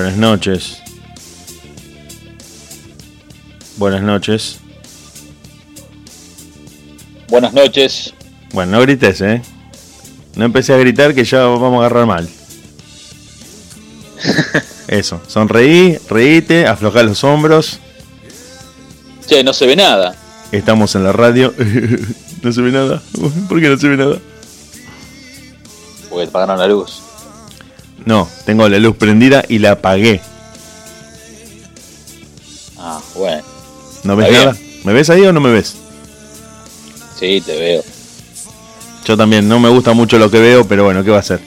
Buenas noches. Buenas noches. Buenas noches. Bueno, no grites, ¿eh? No empecé a gritar que ya vamos a agarrar mal. Eso, sonreí, reíte, aflojá los hombros. Che, no se ve nada. Estamos en la radio. no se ve nada. ¿Por qué no se ve nada? Porque te pagaron la luz. No, tengo la luz prendida y la apagué. Ah, bueno. ¿No ves nada? ¿Me ves ahí o no me ves? Sí, te veo. Yo también, no me gusta mucho lo que veo, pero bueno, ¿qué va a ser?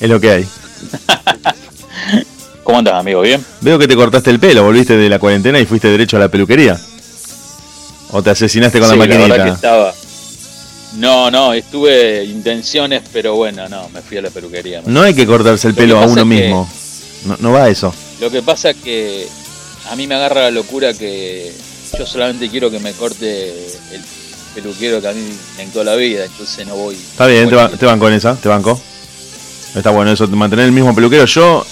Es lo que hay. ¿Cómo andas, amigo? ¿Bien? Veo que te cortaste el pelo, volviste de la cuarentena y fuiste derecho a la peluquería. ¿O te asesinaste con Sí, la verdad maquinita? que estaba. No, no, estuve intenciones, pero bueno, no, me fui a la peluquería. No hay que cortarse el Lo pelo a uno que- mismo. No, no va eso. Lo que pasa es que a mí me agarra la locura que yo solamente quiero que me corte el peluquero que a mí me en toda la vida, entonces no voy. Está bien, no te, voy ba- te banco en esa, te banco. Está bueno eso, mantener el mismo peluquero. Yo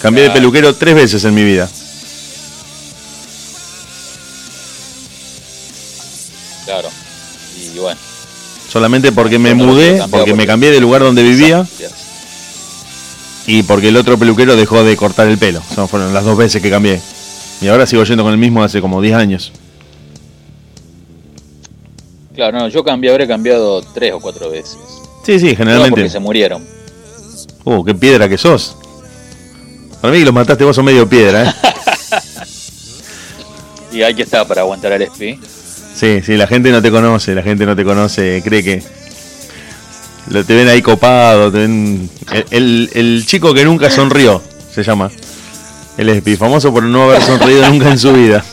cambié de Claro. peluquero tres veces en mi vida. Solamente porque me mudé, porque me cambié de lugar donde vivía y porque el otro peluquero dejó de cortar el pelo. Son fueron las dos veces que cambié. Y ahora sigo yendo con el mismo hace como 10 años. Claro, no, yo cambié, habré cambiado tres o cuatro veces. Sí, sí, No, generalmente. porque se murieron. Uh, qué piedra que sos. Para mí que los mataste vos son medio piedra, ¿eh? Y hay que estar para aguantar al SPI. Sí, sí, la gente no te conoce, la gente no te conoce, cree que te ven ahí copado, te ven... El, el- chico que nunca sonrió, se llama. El Espi, famoso por no haber sonreído nunca en su vida.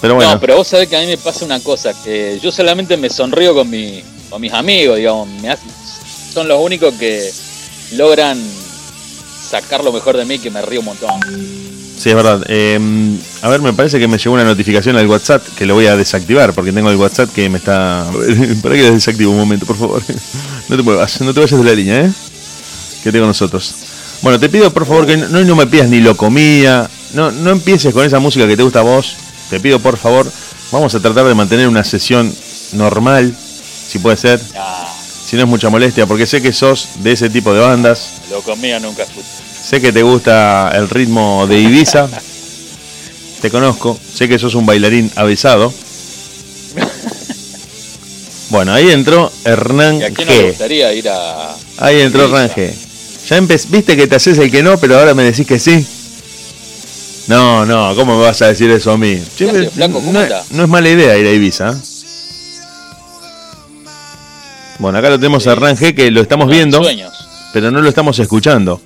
Pero bueno, No, pero vos sabés que a mí me pasa una cosa, que yo solamente me sonrío con, mi, con mis amigos, digamos, me hacen- son los únicos que logran sacar lo mejor de mí, que me río un montón. Sí, es verdad. Eh, a ver, me parece que me llegó una notificación al WhatsApp que lo voy a desactivar porque tengo el WhatsApp que me está... Para que lo desactivo un momento, por favor. No te muevas, no te vayas de la línea, ¿eh? que tengo nosotros. Bueno, te pido por favor que no, no me pidas ni lo comía, no, no empieces con esa música que te gusta a vos. Te pido por favor, vamos a tratar de mantener una sesión normal, si puede ser, Ah, si no es mucha molestia, porque sé que sos de ese tipo de bandas, lo comía nunca escuché. Sé que te gusta el ritmo de Ibiza, te conozco, sé que sos un bailarín avisado. Bueno, ahí entró Hernán ¿Y a quién no le gustaría ir a... Ahí entró? Hernán G. Ya viste que te haces el que no, pero ahora me decís que sí. No, no, ¿cómo me vas a decir eso a mí? Che, hace, me- flaco? ¿Cómo no, no es mala idea ir a Ibiza. ¿eh? Bueno, acá lo tenemos a Hernán G, que lo estamos viendo, pero no lo estamos escuchando.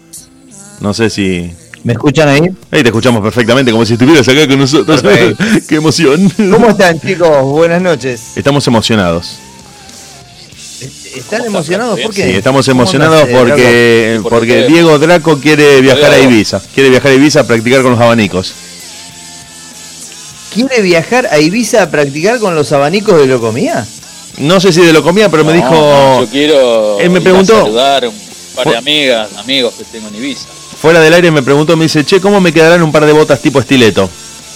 No sé si... ¿Me escuchan ahí? Ahí te escuchamos perfectamente, como si estuvieras acá con nosotros. ¡Qué emoción! ¿Cómo están chicos? Buenas noches. Estamos emocionados. ¿Están ¿Cómo emocionados? ¿Por qué? Sí, estamos ¿Cómo emocionados eh, porque, ¿Y por porque? Diego Draco quiere viajar a. Ibiza. Quiere viajar a Ibiza a practicar con los abanicos. ¿Quiere viajar a Ibiza a practicar con los abanicos de Locomía? No sé si de lo comía, pero me dijo. no, yo quiero Él me ir a preguntó- saludar un par de amigas, amigos que tengo en Ibiza. Fuera del aire me preguntó, me dice, che, ¿cómo me quedarán un par de botas tipo estileto?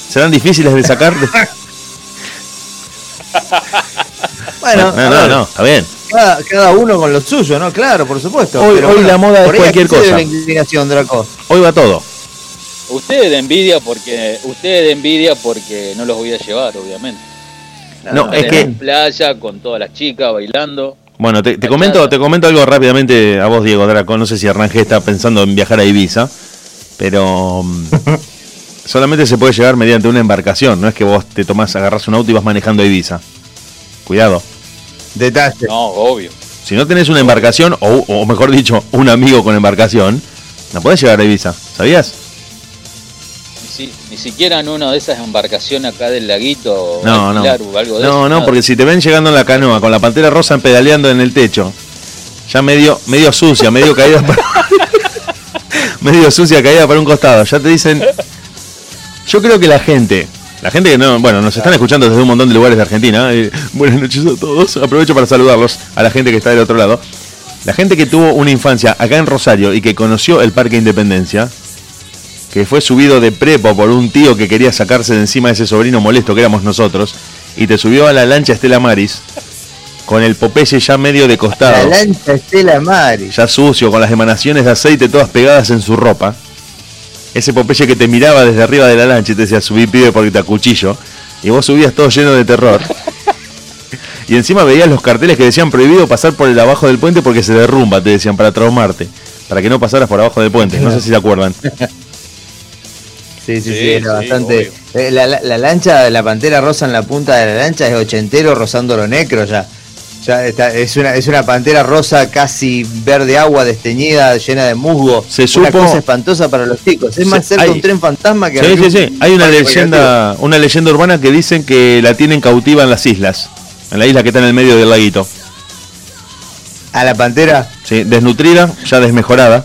¿Serán difíciles de sacar? Bueno, no, a no, no, está bien. Cada, cada uno con lo suyo, ¿no? Claro, por supuesto. Hoy- hoy la moda es por ahí, ¿a cualquier cosa. la inclinación, Draco? Hoy va todo. Ustedes de envidia porque ustedes de envidia porque no los voy a llevar, obviamente. No, es en que- la playa con todas las chicas bailando. Bueno, te, comento, te comento algo rápidamente a vos, Diego Draco. No sé si Arrangé está pensando en viajar a Ibiza, pero mm, solamente se puede llegar mediante una embarcación. No es que vos te tomás, agarrás un auto y vas manejando a Ibiza. Cuidado. Detalle. No, obvio. Si no tenés una embarcación, o, o mejor dicho, un amigo con embarcación, no podés llegar a Ibiza. ¿Sabías? Ni, si- ni siquiera en una de esas embarcaciones acá del laguito No, no. algo de No, eso. no, nada. porque si te ven llegando en la canoa con la pantera rosa pedaleando en el techo, ya medio, medio sucia, medio caída para, medio sucia, caída para un costado, ya te dicen. Yo creo que la gente, la gente que no, bueno, nos están escuchando desde un montón de lugares de Argentina. eh, buenas noches a todos. Aprovecho para saludarlos a la gente que está del otro lado. La gente que tuvo una infancia acá en Rosario y que conoció el Parque Independencia, que fue subido de prepo por un tío que quería sacarse de encima de ese sobrino molesto que éramos nosotros, y te subió a la lancha Estela Maris, con el Popeye ya medio de La costado, lancha Estela Maris. ya sucio, con las emanaciones de aceite todas pegadas en su ropa. Ese Popeye que te miraba desde arriba de la lancha y te decía, subí pibe porque te acuchillo. Y vos subías todo lleno de terror. Y encima veías los carteles que decían prohibido pasar por el abajo del puente porque se derrumba, te decían, para traumarte. Para que no pasaras por abajo del puente. No sé si se acuerdan. Sí, sí, sí, Sí, era bastante. Eh, la, la- la lancha, la pantera rosa en la punta de la lancha es ochentero rozando lo necro ya. Ya está, es una, es una pantera rosa casi verde agua, desteñida, llena de musgo. Se una supo- cosa espantosa para los chicos. Es más cerca hay- un tren fantasma que Sí, sí, sí. Hay una leyenda, una leyenda urbana que dicen que la tienen cautiva en las islas. En la isla que está en el medio del laguito. A la pantera. Sí, desnutrida, ya desmejorada.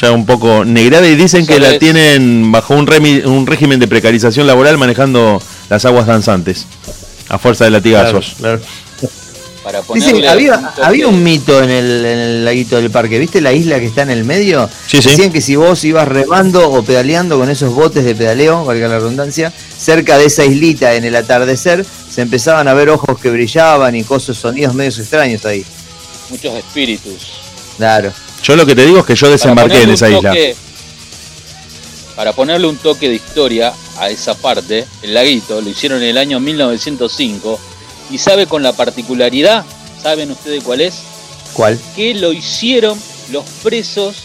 Ya un poco negrada y dicen que la tienen bajo un, remi- un régimen de precarización laboral manejando las aguas danzantes a fuerza de latigazos. Claro, Para Dicen, había, un había un mito en el, en el laguito del parque, ¿viste la isla que está en el medio? Sí, sí. Decían que si vos ibas remando o pedaleando con esos botes de pedaleo, valga la redundancia, cerca de esa islita en el atardecer, se empezaban a ver ojos que brillaban y cosas, sonidos medios extraños ahí. muchos espíritus. Claro. Yo lo que te digo es que yo desembarqué en esa un isla. toque- Para ponerle un toque de historia a esa parte, el laguito lo hicieron en el año 1905 y sabe con la particularidad, ¿saben ustedes cuál es? ¿Cuál? Que lo hicieron los presos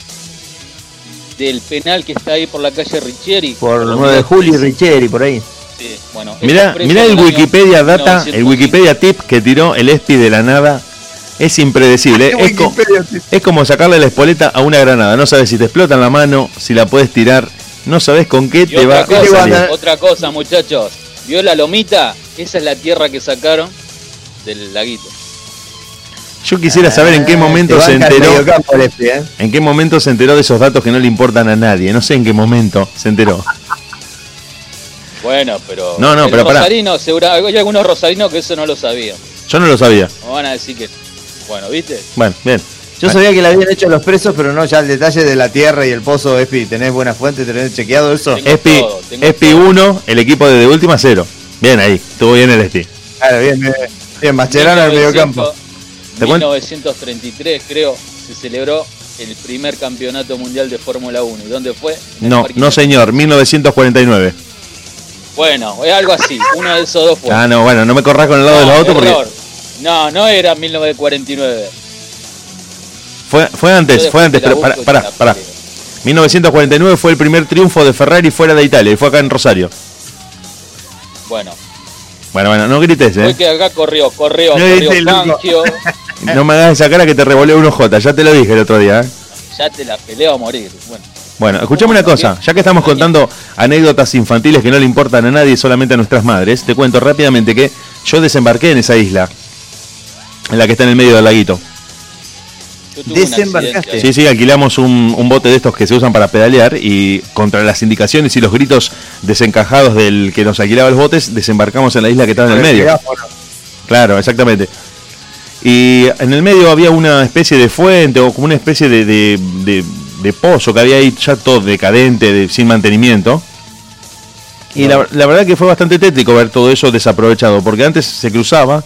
del penal que está ahí por la calle Richieri. Por los 9 de julio y. Richieri, por ahí. Sí, bueno, Mirá, mirá el Wikipedia data, el 1905. Wikipedia tip que tiró el ESPI de la nada. Es impredecible. Es, co- es como sacarle la espoleta a una granada. No sabes si te explota en la mano, si la puedes tirar. No sabes con qué Y te va otra cosa, salir. otra cosa, muchachos. ¿Vio la lomita? Esa es la tierra que sacaron del laguito. Yo quisiera saber en qué Ah, momento se enteró. ¿eh? ¿En qué momento se enteró de esos datos que no le importan a nadie? No sé en qué momento se enteró. Bueno, pero. No, no, pero rosarino, segura- hay algunos rosarinos que eso no lo sabían. Yo no lo sabía. Me van a decir que. Bueno, ¿viste? Bueno, bien. Yo sabía que la habían hecho los presos, pero no ya el detalle de la tierra y el pozo, Espi. ¿Tenés buena fuente? ¿Tenés chequeado eso? Tengo Espi, todo, Espi todo. 1, el equipo de, de última cero. Bien ahí, estuvo bien el Espi. Claro, bien, bien. Bien, Mascherano en el 1900, mediocampo. ¿Te cuento? 1933, creo, se celebró el primer campeonato mundial de Fórmula 1. ¿Y dónde fue? En No, no señor, 1949. Bueno, es algo así. Uno de esos dos fue. Ah, no, bueno, no me corras con el lado de los No, otros porque error. No, no era 1949. fue, fue antes, fue antes, pero pará, pará, pará. peleo. 1949 fue el primer triunfo de Ferrari fuera de Italia y fue acá en Rosario. Bueno, Bueno, bueno, no grites, fue eh. que acá corrió, corrió, No corrió. Fangio. No me hagas esa cara que te revolé un OJ, ya te lo dije el otro día, eh. Ya te la peleo a morir. Bueno, Bueno, escuchame una cosa, ya que estamos contando anécdotas infantiles que no le importan a nadie, solamente a nuestras madres, te cuento rápidamente que yo desembarqué en esa isla, en la que está en el medio del laguito. Desembarcaste. Sí, sí, alquilamos un, un bote de estos que se usan para pedalear y contra las indicaciones y los gritos desencajados del que nos alquilaba los botes, desembarcamos en la isla que estaba en el medio. Claro, exactamente. Y en el medio había una especie de fuente o como una especie de, de- de- de pozo que había ahí ya todo decadente, de- sin mantenimiento. Y la, la verdad que fue bastante tétrico ver todo eso desaprovechado, porque antes se cruzaba,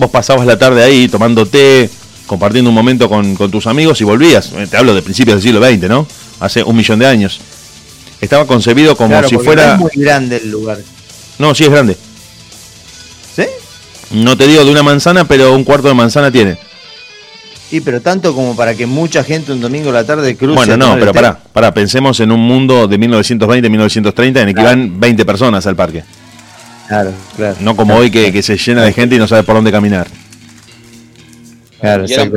vos pasabas la tarde ahí tomando té, compartiendo un momento con, con tus amigos y volvías. Eh, Te hablo de principios del siglo XX, ¿no? Hace un millón de años. Estaba concebido como Claro, si fuera... no es muy grande el lugar. No, sí es grande. ¿Sí? No te digo de una manzana, pero un cuarto de manzana tiene. Sí, pero tanto como para que mucha gente un domingo a la tarde cruce. Bueno, no, pero pará, pará, pensemos en un mundo de 1920-1930 en el que van 20 personas al parque. Claro, claro. No como hoy que, que se llena de gente y no sabe por dónde caminar. Claro, Y eran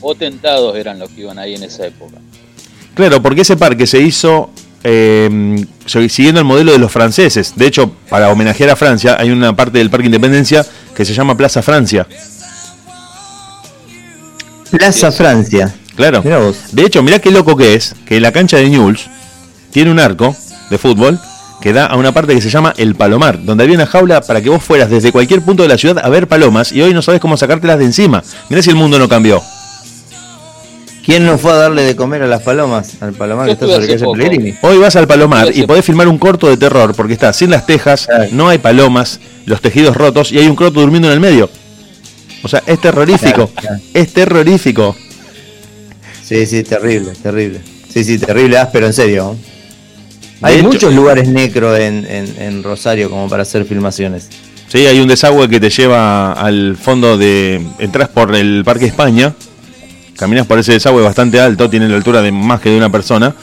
potentados eran los que iban ahí en esa época. Claro, porque ese parque se hizo eh, siguiendo el modelo de los franceses. De hecho, para homenajear a Francia, hay una parte del Parque Independencia que se llama Plaza Francia. Plaza Francia. Claro. Mirá vos. De hecho, mirá qué loco que es, que la cancha de Newell's tiene un arco de fútbol que da a una parte que se llama El Palomar, donde había una jaula para que vos fueras desde cualquier punto de la ciudad a ver palomas y hoy no sabes cómo sacártelas de encima. Mirá si el mundo no cambió. ¿Quién no fue a darle de comer a las palomas? Al palomar que está sobre calle Pellegrini. Hoy vas al Palomar y podés filmar un corto de terror porque está sin las tejas, no hay palomas, los tejidos rotos y hay un croto durmiendo en el medio. O sea, es terrorífico. Es terrorífico. Sí, sí, terrible, terrible. Sí, sí, terrible, áspero, en serio. Hay muchos lugares necro en, en, Rosario como para hacer filmaciones. Sí, hay un desagüe que te lleva al fondo de... Entras por el Parque España, caminas por ese desagüe bastante alto, tiene la altura de más que de una persona,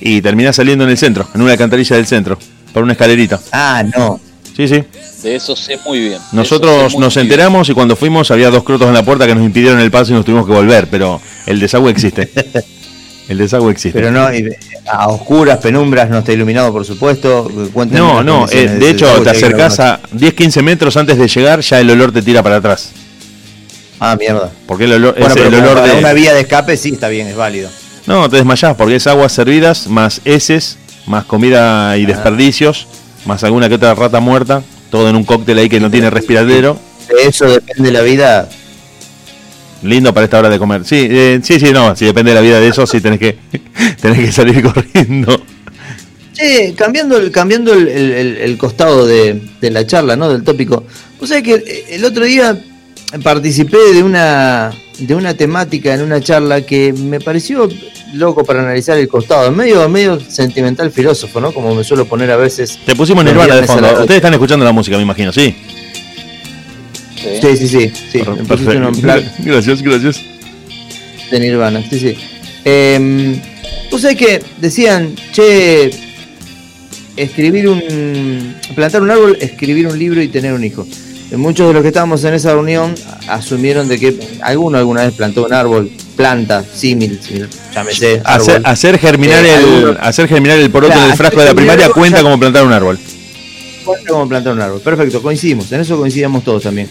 y terminas saliendo en el centro, en una alcantarilla del centro, por una escalerita. Ah, no. Sí, sí. De eso sé muy bien. Nosotros nos enteramos y cuando fuimos había dos crotos en la puerta que nos impidieron el paso y nos tuvimos que volver, pero el desagüe existe. El desagüe existe. Pero no, a oscuras, penumbras, no está iluminado, por supuesto. no, no, eh, de hecho te acercás a 10-15 metros antes de llegar, ya el olor te tira para atrás. Ah, mierda. Porque el olor, es el olor de. Una vía de escape sí está bien, es válido. No, te desmayás porque es aguas servidas, más heces, más comida y ah. desperdicios, más alguna que otra rata muerta, todo en un cóctel ahí que no tiene respiradero. De eso depende la vida Lindo para esta hora de comer. Sí, eh, sí, sí, no. Si depende de la vida de eso, sí tenés que, tenés que salir corriendo. Sí, cambiando el, cambiando el, costado de, la charla, ¿no? Del tópico. Vos sabés que el otro día participé de una, de una temática en una charla que me pareció loco para analizar el costado. Medio, medio sentimental filósofo, ¿no? Como me suelo poner a veces. Te pusimos Nirvana de fondo. Ustedes están escuchando la música, me imagino, ¿sí? Sí, sí, sí. sí. Gracias, gracias. De Nirvana, sí, sí. Eh, Vos sabés que decían, che, escribir un. plantar un árbol, escribir un libro y tener un hijo. Muchos de los que estábamos en esa reunión asumieron de que alguno alguna vez plantó un árbol, planta, símil, llámese. Hacer, hacer, germinar el, hacer germinar el poroto del frasco de la primaria cuenta como plantar un árbol. Cuenta como plantar un árbol. Perfecto, coincidimos. En eso coincidíamos todos también.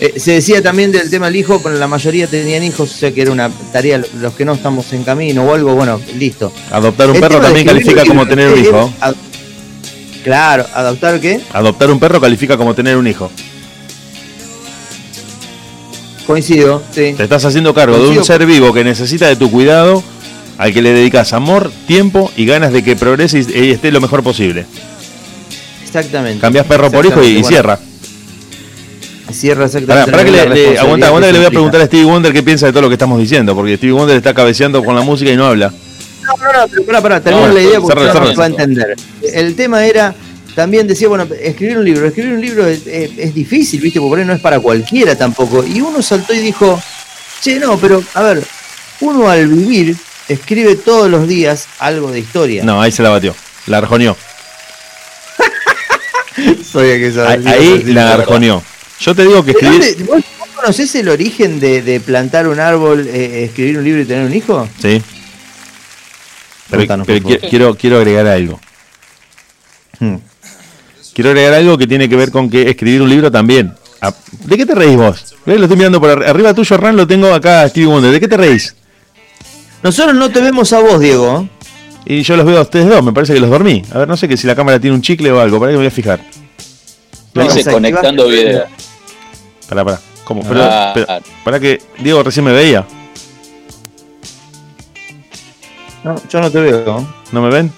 Eh, se decía también del tema del hijo, pero la mayoría tenían hijos, o sea que era una tarea, los que no estamos en camino o algo, bueno, listo. Adoptar un perro también califica como tener un hijo. claro, ¿adoptar qué? Adoptar un perro califica como tener un hijo. Coincido, sí. Te estás haciendo cargo de un ser vivo que necesita de tu cuidado, al que le dedicas amor, tiempo y ganas de que progrese y esté lo mejor posible. Exactamente. Cambias perro por hijo y, cierra. Cierra exactamente. Para, que le, aguanta, aguanta que le voy a preguntar a Stevie Wonder qué piensa de todo lo que estamos diciendo, porque Stevie Wonder está cabeceando con la música y no habla. No, no, no, pero pará, pará, termino la idea porque no se va a entender. El tema era, también decía, bueno, escribir un libro, escribir un libro es, es, difícil, ¿viste? Porque no es para cualquiera tampoco. Y uno saltó y dijo, che, no, pero a ver, uno al vivir escribe todos los días algo de historia. No, ahí se la batió, la arjoneó. Soy que ahí, ahí la arjoneó. Yo te digo que escribir... ¿Vos, conocés el origen de, plantar un árbol, eh, escribir un libro y tener un hijo? Sí. Pero, quiero, quiero agregar algo. Hmm. Quiero agregar algo que tiene que ver con que escribir un libro también. Ah, ¿De qué te reís vos? Lo estoy mirando por arriba tuyo, Ran, lo tengo acá, Stevie Wonder. ¿De qué te reís? Nosotros no te vemos a vos, Diego. Y yo los veo a ustedes dos, me parece que los dormí. A ver, no sé que si la cámara tiene un chicle o algo, para que me voy a fijar. Dice conectando video. Pará, pará. ¿Cómo? Pero, ah, ah. para que Diego recién me veía. No, yo no te veo. ¿No me ven?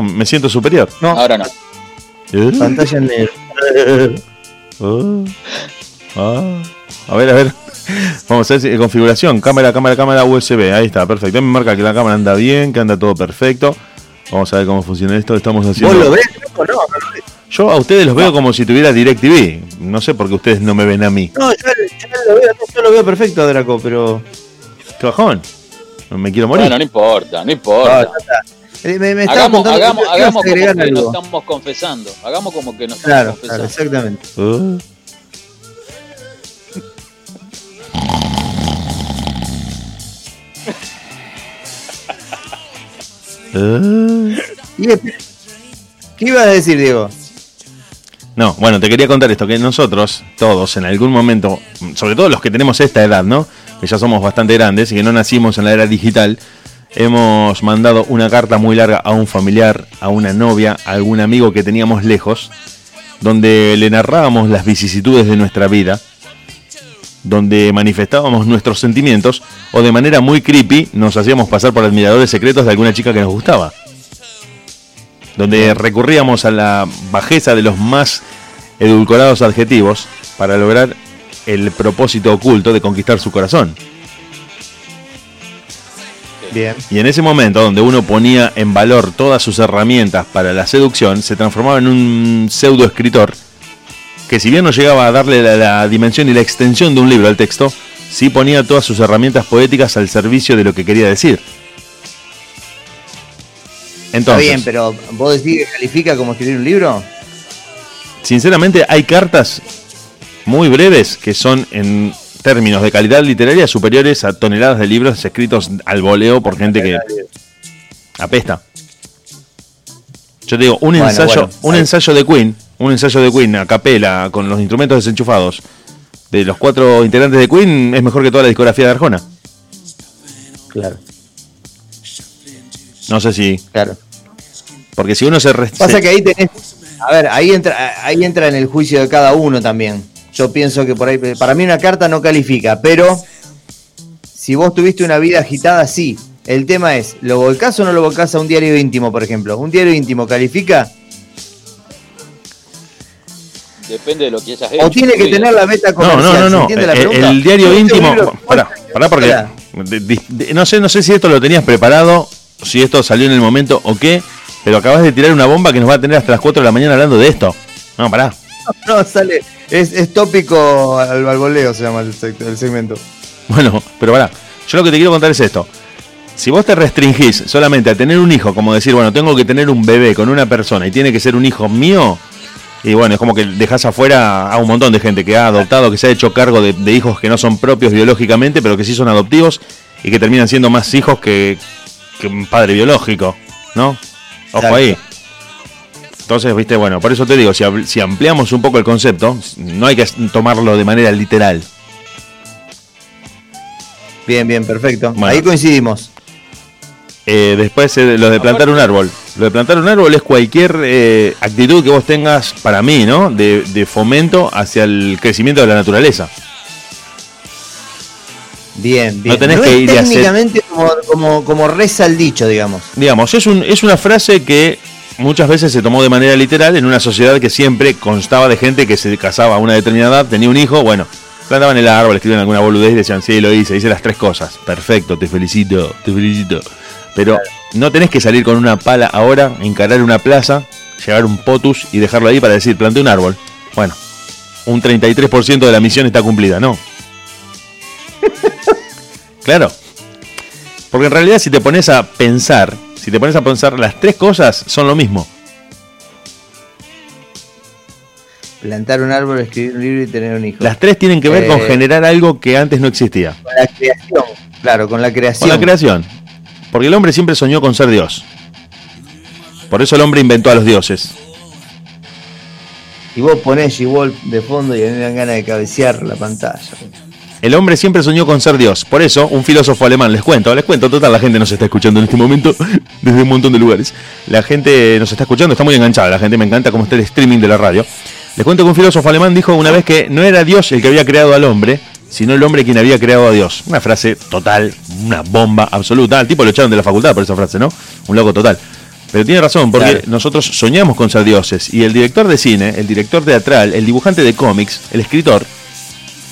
me siento superior. No. Ahora no. ¿Eh? Pantalla negra. Oh. Ah. A ver, a ver. Vamos a ver configuración. Cámara, cámara, cámara USB. Ahí está, perfecto. Me marca que la cámara anda bien, que anda todo perfecto. Vamos a ver cómo funciona esto. Estamos haciendo. ¿Vos lo ves? No, no, yo a ustedes los veo como si tuviera DirecTV. No sé por qué ustedes no me ven a mí. No, yo, lo, veo, yo lo veo perfecto, Draco, pero. ¿Qué bajón? Me quiero morir. Bueno, no importa, no importa. Eh, me, me hagamos hagamos, hagamos como que nos estamos confesando. Hagamos como que nos estamos confesando. Claro, exactamente. Uh. Uh. ¿Qué ibas a decir, Diego? No, bueno, te quería contar esto, que nosotros, todos, en algún momento, sobre todo los que tenemos esta edad, ¿no? Que ya somos bastante grandes y que no nacimos en la era digital, hemos mandado una carta muy larga a un familiar, a una novia, a algún amigo que teníamos lejos, donde le narrábamos las vicisitudes de nuestra vida, donde manifestábamos nuestros sentimientos o de manera muy creepy nos hacíamos pasar por admiradores secretos de alguna chica que nos gustaba. Donde recurríamos a la bajeza de los más edulcorados adjetivos para lograr el propósito oculto de conquistar su corazón. Bien. Y en ese momento donde uno ponía en valor todas sus herramientas para la seducción, se transformaba en un pseudo escritor que si bien no llegaba a darle la, la dimensión y la extensión de un libro al texto, sí ponía todas sus herramientas poéticas al servicio de lo que quería decir. Está bien, pero ¿vos decís que califica como escribir un libro? sinceramente hay cartas muy breves que son en términos de calidad literaria superiores a toneladas de libros escritos al voleo por gente que apesta. Yo te digo, un Bueno, ensayo, bueno, un ahí. ensayo de Queen, un ensayo de Queen a capela con los instrumentos desenchufados de los cuatro integrantes de Queen es mejor que toda la discografía de Arjona. Claro, No sé si, claro. porque si uno se, Pasa se- que ahí tenés. A ver, ahí entra, ahí entra en el juicio de cada uno también. Yo pienso que por ahí. Para mí una carta no califica, pero. Si vos tuviste una vida agitada, sí. El tema es, ¿lo volcás o no lo volcás a un diario íntimo, por ejemplo? ¿Un diario íntimo califica? Depende de lo que hayas hecho. ¿O tiene que tener la meta No, comercial? no, no, ¿Se no. entiende la El, diario íntimo. Pará, pará, porque. Pará. de- de- de- no sé, no sé si esto lo tenías preparado, si esto salió en el momento o qué, pero acabas de tirar una bomba que nos va a tener hasta las 4 de la mañana hablando de esto. No, pará. No, sale. Es, es tópico al, al voleo, se llama el, seg- el segmento. Bueno, pero pará. Yo lo que te quiero contar es esto. Si vos te restringís solamente a tener un hijo, como decir, bueno, tengo que tener un bebé con una persona y tiene que ser un hijo mío, y bueno, es como que dejás afuera a un montón de gente que ha adoptado, que se ha hecho cargo de, de hijos que no son propios biológicamente, pero que sí son adoptivos y que terminan siendo más hijos que, que un padre biológico, ¿no? Ojo Exacto. ahí. Entonces, viste, bueno, por eso te digo, si, si ampliamos un poco el concepto, no hay que tomarlo de manera literal. Bien, bien, perfecto. Bueno. Ahí coincidimos. Eh, después eh, lo de plantar un árbol. Lo de plantar un árbol es cualquier eh, actitud que vos tengas para mí, ¿no? De, de fomento hacia el crecimiento de la naturaleza. Bien, bien. No tenés que ir y hacer- técnicamente como, como, como reza el dicho, digamos. Digamos, es, un, es una frase que muchas veces se tomó de manera literal en una sociedad que siempre constaba de gente que se casaba a una determinada edad, tenía un hijo, bueno, plantaban el árbol, escribían alguna boludez y decían, sí, lo hice, hice las tres cosas. Perfecto, te felicito, te felicito. Pero no tenés que salir con una pala ahora, encarar una plaza, llevar un potus y dejarlo ahí para decir, planté un árbol. Bueno, un 33% de la misión está cumplida, ¿no? Claro. Porque en realidad si te pones a pensar, si te pones a pensar, las tres cosas son lo mismo. Plantar un árbol, escribir un libro y tener un hijo. Las tres tienen que ver con Eh. generar algo que antes no existía. Con la creación. Claro, con la creación. Con la creación. Porque el hombre siempre soñó con ser Dios. Por eso el hombre inventó a los dioses. Y vos ponés G-Wolf de fondo y a mí me dan ganas de cabecear la pantalla. El hombre siempre soñó con ser Dios. Por eso, un filósofo alemán, les cuento, les cuento, total, la gente nos está escuchando en este momento desde un montón de lugares. La gente nos está escuchando, está muy enganchada, la gente me encanta cómo está el streaming de la radio. Les cuento que un filósofo alemán dijo una vez que no era Dios el que había creado al hombre, sino el hombre quien había creado a Dios. Una frase total, una bomba absoluta. Al tipo lo echaron de la facultad por esa frase, ¿no? Un loco total. Pero tiene razón, porque Claro. nosotros soñamos con ser dioses. Y el director de cine, el director teatral, el dibujante de cómics, el escritor,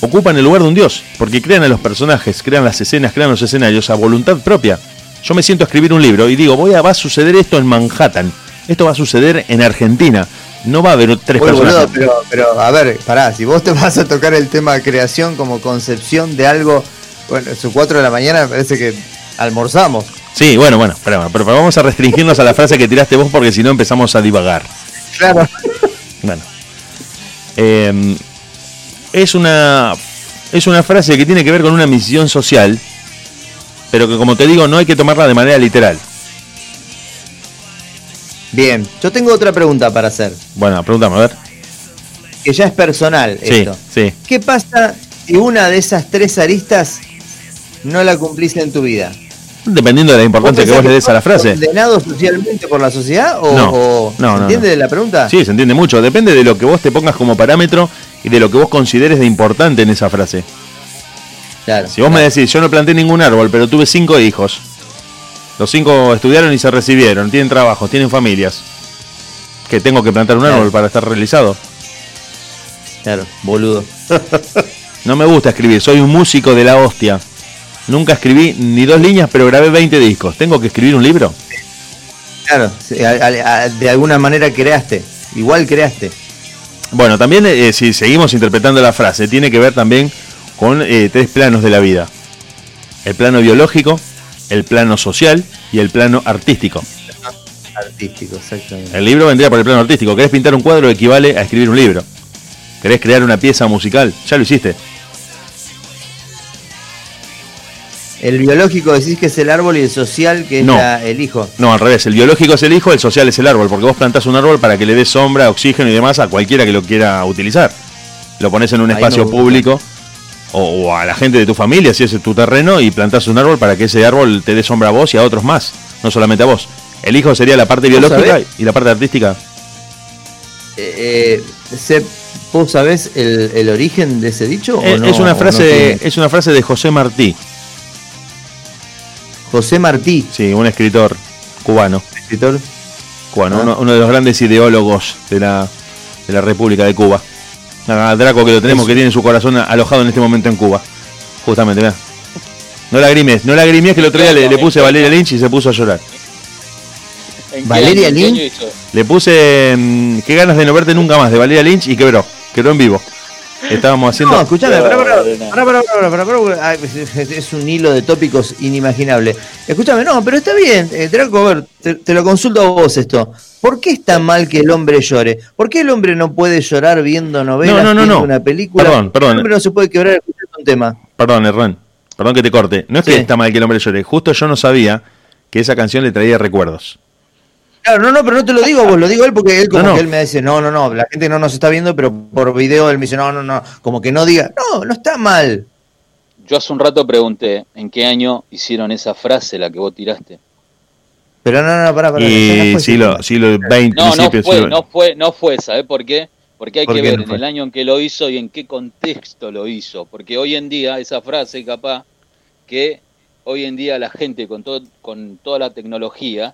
ocupan el lugar de un dios, porque crean a los personajes, crean las escenas, crean los escenarios a voluntad propia. Yo me siento a escribir un libro y digo, voy a, va a suceder esto en Manhattan, esto va a suceder en Argentina, no va a haber tres Oye, personajes. boludo, pero, pero a ver, pará, si vos te vas a tocar el tema de creación como concepción de algo, bueno, es 4 de la mañana, me parece que almorzamos. Sí, bueno, bueno, pero, pero vamos a restringirnos a la frase que tiraste vos porque si no empezamos a divagar. Claro. Bueno. Eh, es una es una frase que tiene que ver con una misión social, pero que como te digo, no hay que tomarla de manera literal. Bien, yo tengo otra pregunta para hacer, Bueno, pregúntame, a ver. que ya es personal Sí, esto. sí. ¿Qué pasa si una de esas tres aristas no la cumplís en tu vida? Dependiendo de la importancia que vos le des a la frase. ¿Condenado socialmente por la sociedad o No, o- no, ¿se no, entiende la pregunta? Sí, se entiende mucho. Depende de lo que vos te pongas como parámetro y de lo que vos consideres de importante en esa frase. Claro. Si vos me decís, yo no planté ningún árbol, pero tuve cinco hijos. Los cinco estudiaron y se recibieron, tienen trabajo, tienen familias. Que tengo que plantar un Claro. árbol para estar realizado. Claro, boludo. No me gusta escribir, soy un músico de la hostia. Nunca escribí ni dos líneas, pero grabé 20 discos. ¿Tengo que escribir un libro? Claro, de alguna manera creaste. Igual creaste. Bueno, también eh, si seguimos interpretando la frase, tiene que ver también con eh, tres planos de la vida. El plano biológico, el plano social y el plano artístico. Artístico, exactamente. El libro vendría por el plano artístico. ¿Querés pintar un cuadro? Equivale a escribir un libro. ¿Querés crear una pieza musical? Ya lo hiciste. El biológico decís que es el árbol y el social que es No. la- el hijo. No, al revés. El biológico es el hijo, el social es el árbol. Porque vos plantás un árbol para que le des sombra, oxígeno y demás a cualquiera que lo quiera utilizar. Lo pones en un Ahí espacio público o, o a la gente de tu familia, si ese es tu terreno, y plantás un árbol para que ese árbol te dé sombra a vos y a otros más. No solamente a vos. El hijo sería la parte ¿Vos biológica sabés? y la parte artística. Eh, eh, ¿Vos sabés el, el origen de ese dicho? o Es, no? es una ¿O no frase, es una frase de José Martí, José Martí, sí, un escritor cubano. escritor. cubano, Ah. uno, uno de los grandes ideólogos de la, de la República de Cuba. A Draco que lo tenemos, Eso. que tiene su corazón alojado en este momento en Cuba. Justamente, mirá. No lagrimes, no lagrimes que el otro día le, le puse a Valeria Lynch y se puso a llorar. ¿En qué Valeria Lynch? Le puse mm, qué ganas de no verte nunca más de Valeria Lynch y quebró, quedó en vivo. Estábamos haciendo. No, escuchame, es- es, es un hilo de tópicos inimaginable. Escúchame, no, pero está bien, eh, Draco, a ver, te, te lo consulto a vos esto. ¿Por qué está mal que el hombre llore? ¿Por qué el hombre no puede llorar viendo novelas, No, no, no, viendo no. una película? Perdón, perdón. El hombre no se puede quebrar escuchando un tema. Perdón, Hernán. Perdón que te corte. No es Sí. que está mal que el hombre llore. Justo yo no sabía que esa canción le traía recuerdos. Claro, no, no, pero no te lo digo vos, lo digo él porque él como No, no. que él me dice, no, no, no, la gente no nos está viendo, pero por video él me dice, no, no, no, como que no diga, no, no está mal. Yo hace un rato pregunté en qué año hicieron esa frase, la que vos tiraste. Pero no, no, pará, pará. Y fue siglo, siglo XX, No, no fue, siglo- no fue, no fue, ¿sabés por qué? Porque hay ¿Por que ver no en el año en que lo hizo y en qué contexto lo hizo. Porque hoy en día, esa frase capaz, que hoy en día la gente con, todo, con toda la tecnología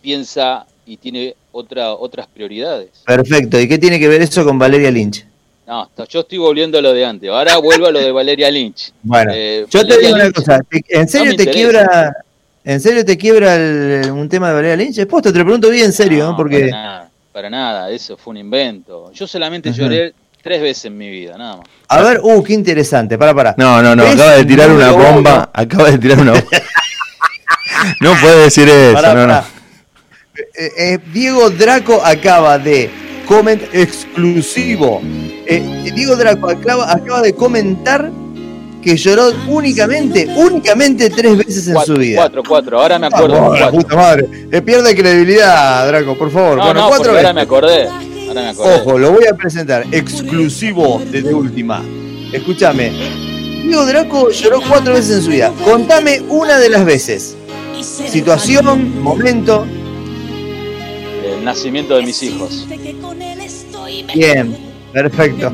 piensa y tiene otra, otras prioridades. Perfecto, ¿y qué tiene que ver eso con Valeria Lynch? No, hasta- yo estoy volviendo a lo de antes. Ahora vuelvo a lo de Valeria Lynch. Bueno, Eh, yo te digo una Lynch- cosa, ¿te- ¿en serio te interesa. quiebra, en serio te quiebra el- un tema de Valeria Lynch? Es te lo pregunto bien en serio, ¿no? No, porque Para nada, para nada, eso fue un invento. Yo solamente Ajá. lloré tres veces en mi vida, nada más. a ver, uh, qué interesante, para para. No, no, no, acaba de tirar una bomba. Acaba de tirar una bomba. No puede decir eso, Pará, no, pará. no. Eh, eh, Diego Draco acaba de comentar exclusivo. Eh, Diego Draco acaba, acaba de comentar que lloró únicamente, únicamente tres veces en Cuatro, su vida. cuatro, cuatro. Ahora me acuerdo. Ah, puta madre. Pierde credibilidad, Draco, por favor. No, bueno, no, cuatro ahora me acordé. Ahora me acordé. Ojo, lo voy a presentar. Exclusivo de De Última. Escúchame. Diego Draco lloró cuatro veces en su vida. Contame una de las veces. Situación, momento. El nacimiento de mis hijos. Bien, perfecto.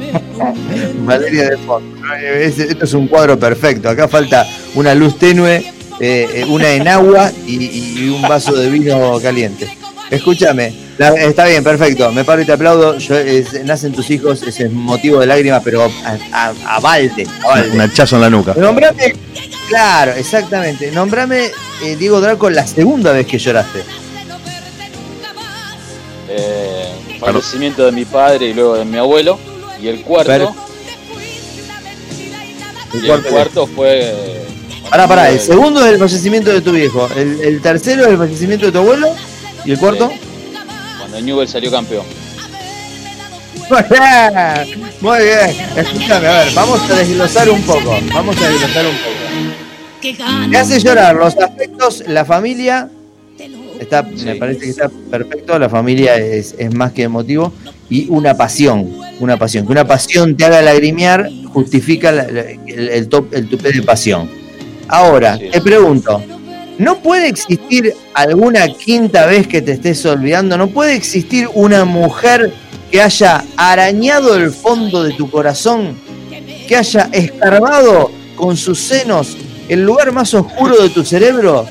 Valeria de fondo. Es- Esto es un cuadro perfecto. Acá falta una luz tenue, eh, eh, una en agua y, y un vaso de vino caliente. Escúchame, la- está bien, perfecto. Me paro y te aplaudo. Yo, es- nacen tus hijos, ese es motivo de lágrimas, pero a, a- a balde, a balde. Un hachazo en la nuca. Nombrame, claro, exactamente. Nombrame, eh, Diego Draco, la segunda vez que lloraste. Eh, fallecimiento de mi padre y luego de mi abuelo. Y el cuarto. Per- y el cuarto fue. Pará, pará, el eh, segundo es el fallecimiento de tu viejo, el, el tercero es el fallecimiento de tu abuelo y el cuarto. Cuando Newell salió campeón. Muy bien, muy bien. Escúchame, a ver, vamos a desglosar un poco. Vamos a desglosar un poco. ¿Qué hace llorar? Los afectos, la familia. Está, me parece que está perfecto. La familia es, es más que emotivo. Y una pasión. Una pasión. Que una pasión te haga lagrimear justifica la- la- el, el top, el tupé de pasión. Ahora, Sí. te pregunto: no puede existir alguna quinta vez que te estés olvidando, no puede existir una mujer que haya arañado el fondo de tu corazón, que haya escarbado con sus senos el lugar más oscuro de tu cerebro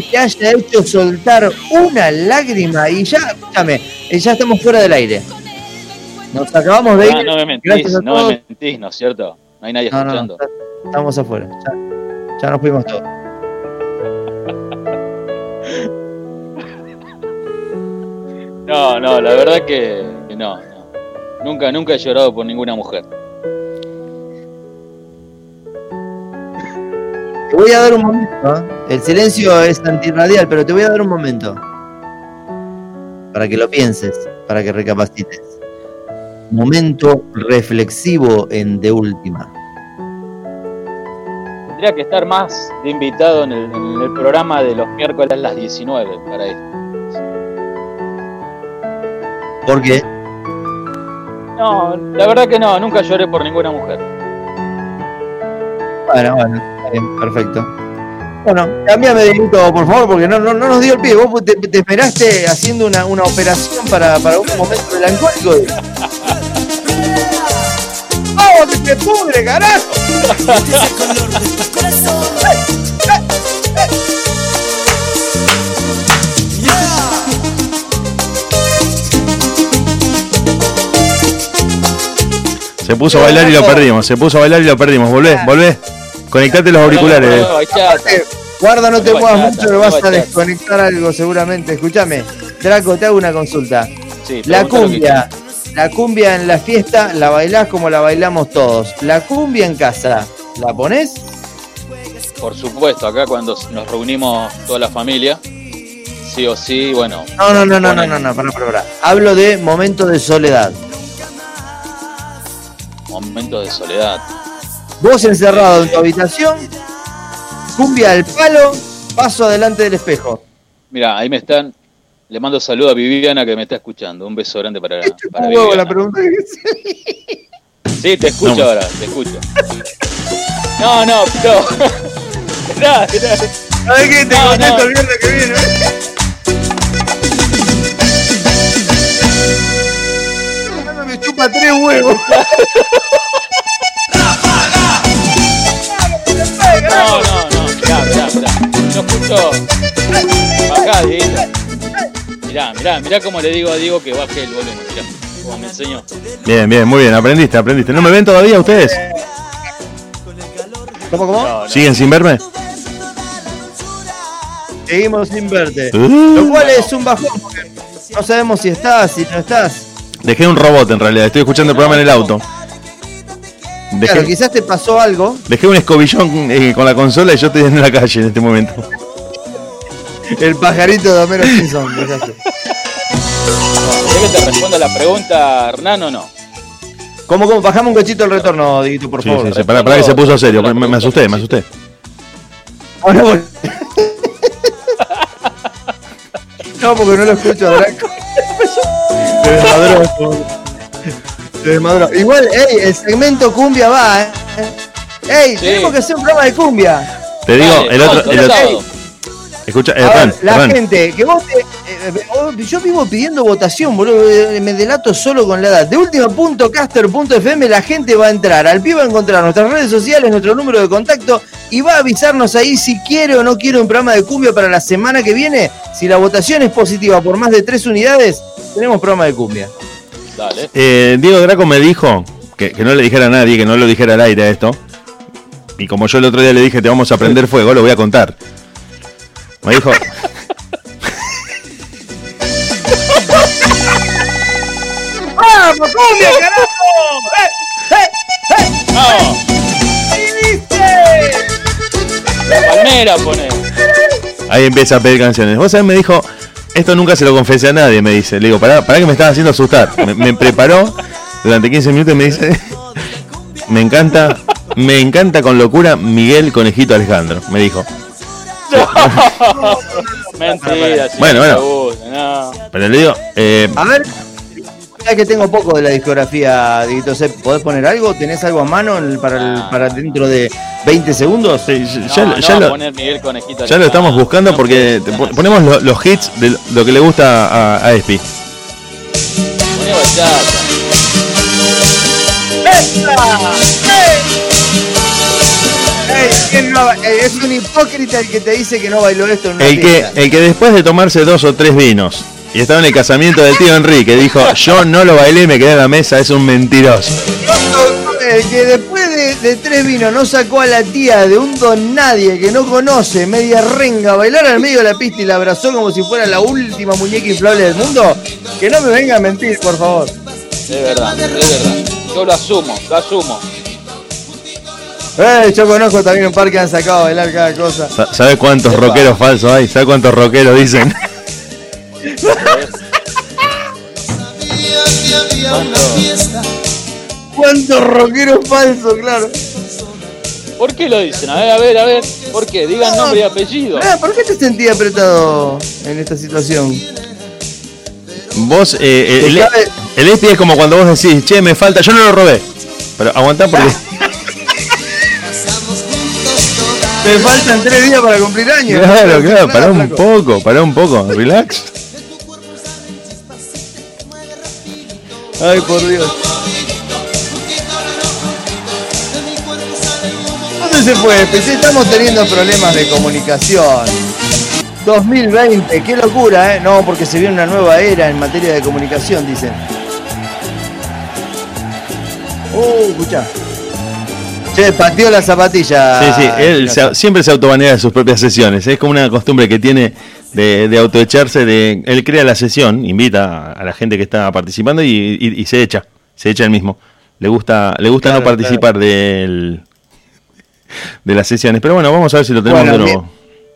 te haya hecho soltar una lágrima y ya, escúchame, eh, ya estamos fuera del aire. Nos acabamos de Ah, ir. no me mentís, no todos. me mentís, ¿no es cierto? No hay nadie No, escuchando. estamos afuera. Ya, ya nos fuimos todos. No, no, la verdad que, que no, no. Nunca, nunca he llorado por ninguna mujer. Te voy a dar un momento. ¿eh? El silencio es antirradial, pero te voy a dar un momento. Para que lo pienses, para que recapacites. Momento reflexivo en De Última. Tendría que estar más de invitado en el, en el programa de los miércoles a las 19 para esto. ¿Por qué? No, la verdad que no, nunca lloré por ninguna mujer. Bueno, bueno, bien, perfecto. Bueno, cambiame de minuto, por favor, porque no, no, no nos dio el pie. Vos te, te esperaste haciendo una, una operación para, para un momento melancólico. ¡Vamos, que te pudre, carajo! De. Se puso a bailar y lo perdimos. Se puso a bailar y lo perdimos. Volvé, volvé. Conectate los auriculares. eh. Guarda, no te muevas mucho, que no vas a desconectar algo seguramente. Escúchame, Draco, te hago una consulta. Sí, La cumbia, la cumbia en la fiesta, la bailás como la bailamos todos. La cumbia en casa, ¿la ponés? Por supuesto, acá cuando nos reunimos toda la familia, sí o sí, bueno, No, no, no, no, no, no, no, pará, pará, pará. Hablo de momento de soledad. momentos de soledad. Vos encerrado en tu habitación, cumbia al palo, paso adelante del espejo. Mira, ahí me están. Le mando saludo a Viviana que me está escuchando. Un beso grande para, para huevo la Viviana. pregunta que hice. Sí, te escucho No. ahora, te escucho. No, no, no. Esperá, esperá. ¿Sabés qué? Te No, contesto no. el viernes que viene. ¿eh? Me chupa tres huevos. No, no, no. Mirá, mirá, mirá. No escucho. Bajá, Dieguito. Mirá, mirá, mirá cómo le digo a Diego que baje el volumen. Mirá, como me enseñó. Bien, bien, muy bien. Aprendiste, aprendiste. ¿No me ven todavía ustedes? ¿Cómo, cómo? No, no. ¿Siguen sin verme? Seguimos sin verte. Uh. Lo cual es un bajón porque no sabemos si estás, si no estás. Dejé un robot en realidad. Estoy escuchando el programa en el auto. Claro, Dejé, quizás te pasó algo. dejé un escobillón eh, con la consola y yo estoy en la calle en este momento. El pajarito de Homero Simpson. ¿Querés que te responda la pregunta, Hernán, o no? ¿Cómo, cómo? Bajame un cachito el retorno, Diguito, por Sí, favor. sí, sí, pará, pará que se puso serio. Me, me asusté, me asusté. Ahora voy. No, porque no lo escucho, Draco. Se. Igual, ey, el segmento cumbia va, eh. Ey, Sí. tenemos que hacer un programa de cumbia. Te digo, Dale, el otro, el otro-. Escucha, ver, Hernán, la gente, que vos te, eh, eh, yo vivo pidiendo votación, boludo, eh, me delato solo con la edad. De última.caster.fm la gente va a entrar, al pie va a encontrar nuestras redes sociales, nuestro número de contacto y va a avisarnos ahí si quiere o no quiere un programa de cumbia para la semana que viene. Si la votación es positiva por más de tres unidades, tenemos programa de cumbia. Dale. Eh, Diego Draco me dijo que, que no le dijera a nadie, que no lo dijera al aire a esto. Y como yo el otro día le dije, te vamos a prender fuego, lo voy a contar. Me dijo, ¡Vamos, cumbia, carajo! ¡Vamos! La palmera pone. ahí empieza a pedir canciones. Vos sabés, me dijo, esto nunca se lo confesé a nadie, me dice. Le digo, pará, pará que me estás haciendo asustar. Me, me preparó durante 15 minutos y me dice, me encanta, me encanta con locura Miguel Conejito Alejandro, me dijo. Mentira, Bueno, bueno. gusta, no. Pero le digo, eh, A ver, sabes que tengo poco de la discografía, Dieguito Sepp. ¿Podés poner algo? ¿Tenés algo a mano para, el- Ah. para dentro de 20 segundos? Sí, ya, No, ya no, lo, poner Miguel Conejito ya lo estamos buscando no porque ponemos lo- los hits de lo que le gusta a, a Espi. Poné bachata. Ey, ¿quién no ba- ey, es un hipócrita el que te dice que no bailó esto en una El que, el que después de tomarse dos o tres vinos y estaba en el casamiento del tío Enrique, dijo, yo no lo bailé y me quedé en la mesa, es un mentiroso. El que después de, de tres vinos no sacó a la tía de un don nadie que no conoce, media renga, a bailar al medio de la pista y la abrazó como si fuera la última muñeca inflable del mundo, que no me venga a mentir, por favor. Es verdad, es verdad. Yo lo asumo, lo asumo. Eh, yo conozco también un par que han sacado a bailar cada cosa. Sa- ¿Sabes cuántos rockeros falsos hay? ¿Sabes cuántos rockeros dicen? ¿Cuántos rockeros falsos, claro? ¿Por qué lo dicen? A ver, a ver, a ver. ¿Por qué? Digan nombre y apellido. Ah, ¿Por qué te sentías apretado en esta situación? Vos, eh, Te el, cabe- el Espi es como cuando vos decís, che, me falta, yo no lo robé. Pero aguantá porque... Te faltan tres días para cumplir años. Claro, claro, pará un poco, pará un poco, relax. Ay, por Dios. ¿Dónde se fue? Pensé, estamos teniendo problemas de comunicación. 2020, qué locura, ¿eh? No, porque se viene una nueva era en materia de comunicación, dicen. Uh, escuchá. Che, pateó la zapatilla. Sí, sí, él se- siempre se autobanea de sus propias sesiones. Es como una costumbre que tiene de, de autoecharse. De, él crea la sesión, invita a la gente que está participando y, y- y se echa. Se echa él mismo. Le gusta, le gusta no Claro, participar del, de las sesiones. Pero bueno, vamos a ver si lo tenemos Bueno, de nuevo.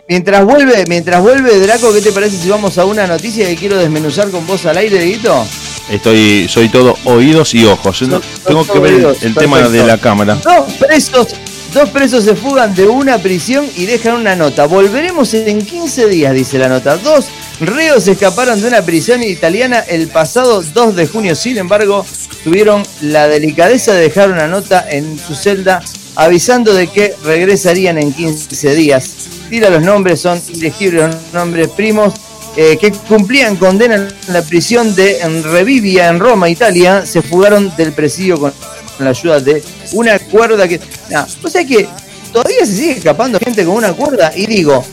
Mientras vuelve, mientras vuelve Draco, ¿qué te parece si vamos a una noticia que quiero desmenuzar con vos al aire, Dieguito? Estoy, soy todo oídos y ojos. No- tengo que ver el, oídos, el tema de la cámara. Dos presos, dos presos se fugan de una prisión y dejan una nota. Volveremos en 15 días, dice la nota. Dos reos escaparon de una prisión italiana el pasado 2 de junio. Sin embargo, tuvieron la delicadeza de dejar una nota en su celda avisando de que regresarían en 15 días. Tira los nombres, son ilegibles los nombres primos. Eh, que cumplían condena en la prisión de Revivia en Roma, Italia, se fugaron del presidio con la ayuda de una cuerda que. Nah, o sea que todavía se sigue escapando gente con una cuerda y digo.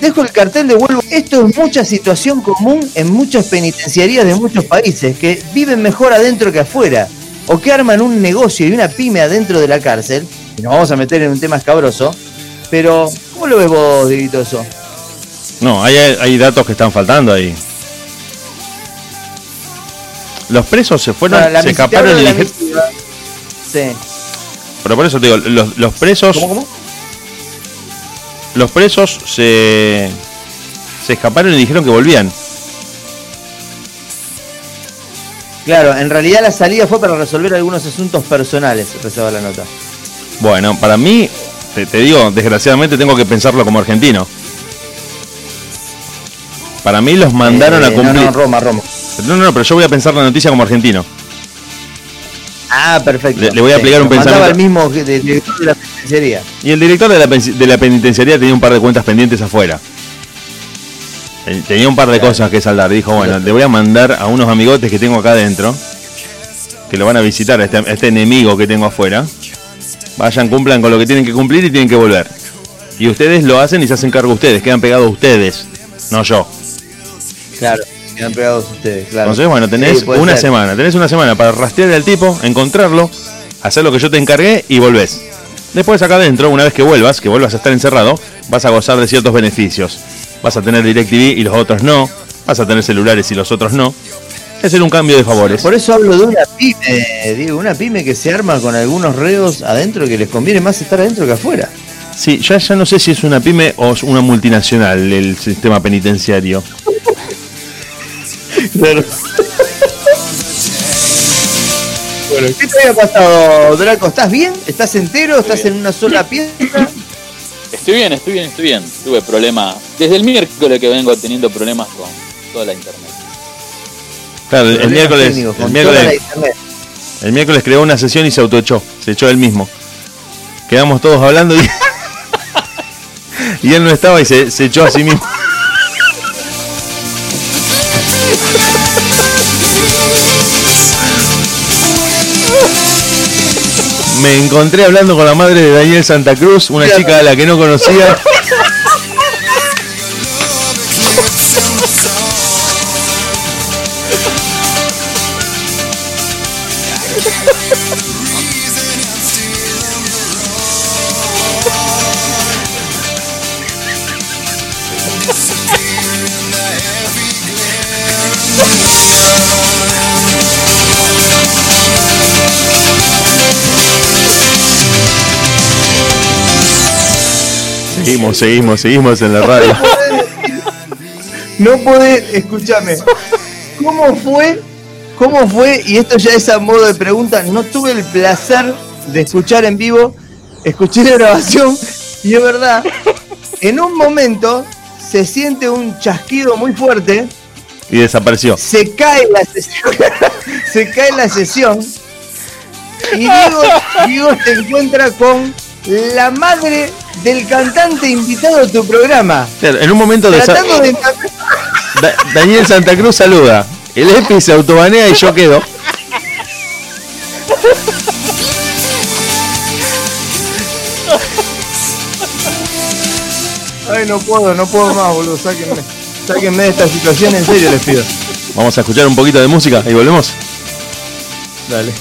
Dejo el cartel de vuelvo. Esto es mucha situación común en muchas penitenciarías de muchos países que viven mejor adentro que afuera. O que arman un negocio y una pyme adentro de la cárcel. Y nos vamos a meter en un tema escabroso. Pero, ¿cómo lo ves vos, Dieguito, eso? No, hay, hay datos que están faltando ahí. Los presos se fueron, La- la se escaparon y dijeron-. Sí. Pero por eso te digo, los, los presos. ¿Cómo, cómo? Los presos se. se escaparon y dijeron que volvían. Claro, en realidad la salida fue para resolver algunos asuntos personales, rezaba la nota. Bueno, para mí, te, te digo, desgraciadamente tengo que pensarlo como argentino. Para mí los mandaron Eh, a cumplir. No, no, Roma, Roma. No, no, no, pero yo voy a pensar la noticia como argentino. Ah, perfecto. Le- le voy a aplicar un pensamiento. el mismo de- director de la penitenciaría. Y el director de la, de la penitenciaría tenía un par de cuentas pendientes afuera. Eh, Tenía un par de Claro. cosas que saldar. Dijo, bueno, le voy a mandar a unos amigotes que tengo acá adentro, que lo van a visitar, a este, a este enemigo que tengo afuera. Vayan, cumplan con lo que tienen que cumplir y tienen que volver. Y ustedes lo hacen y se hacen cargo ustedes, quedan pegados ustedes, no yo. Claro, quedan pegados ustedes, claro. Entonces, bueno, tenés Sí, una ser. semana, tenés una semana para rastrear al tipo, encontrarlo, hacer lo que yo te encargué y volvés. Después acá adentro, una vez que vuelvas, que vuelvas a estar encerrado, vas a gozar de ciertos beneficios. Vas a tener DirecTV y los otros no, vas a tener celulares y los otros no. Es un cambio de favores. Por eso hablo de una pyme, Diego, una pyme que se arma con algunos reos adentro que les conviene más estar adentro que afuera. Sí, ya, ya no sé si es una pyme o es una multinacional el sistema penitenciario. Claro. bueno, ¿qué te había pasado, Draco? ¿Estás bien? ¿Estás entero? ¿Estás en una sola pieza? Estoy bien, estoy bien, estoy bien. Tuve problemas. Desde el miércoles que vengo teniendo problemas con toda la internet. Claro, el Problemas miércoles, técnicos el con miércoles, toda la internet. el miércoles creó una sesión y se autoechó. Se echó él mismo. Quedamos todos hablando y, y él no estaba y se, se echó a sí mismo. Me encontré hablando con la madre de Daniel Santa Cruz, una chica a la que no conocía. Seguimos, seguimos, seguimos en la radio. No podés, escúchame. ¿Cómo fue? ¿Cómo fue? Y esto ya es a modo de pregunta. No tuve el placer de escuchar en vivo. Escuché la grabación y es verdad. En un momento se siente un chasquido muy fuerte. Y desapareció. Se cae la sesión. se cae la sesión. Y Diego, Diego se encuentra con la madre del cantante invitado a tu programa. Claro, en un momento de Tratando de Da- Daniel Santa Cruz saluda. El EPI se autobanea y yo quedo. Ay, no puedo, no puedo más, boludo. Sáquenme. Sáquenme de esta situación, en serio les pido. Vamos a escuchar un poquito de música y volvemos. Dale.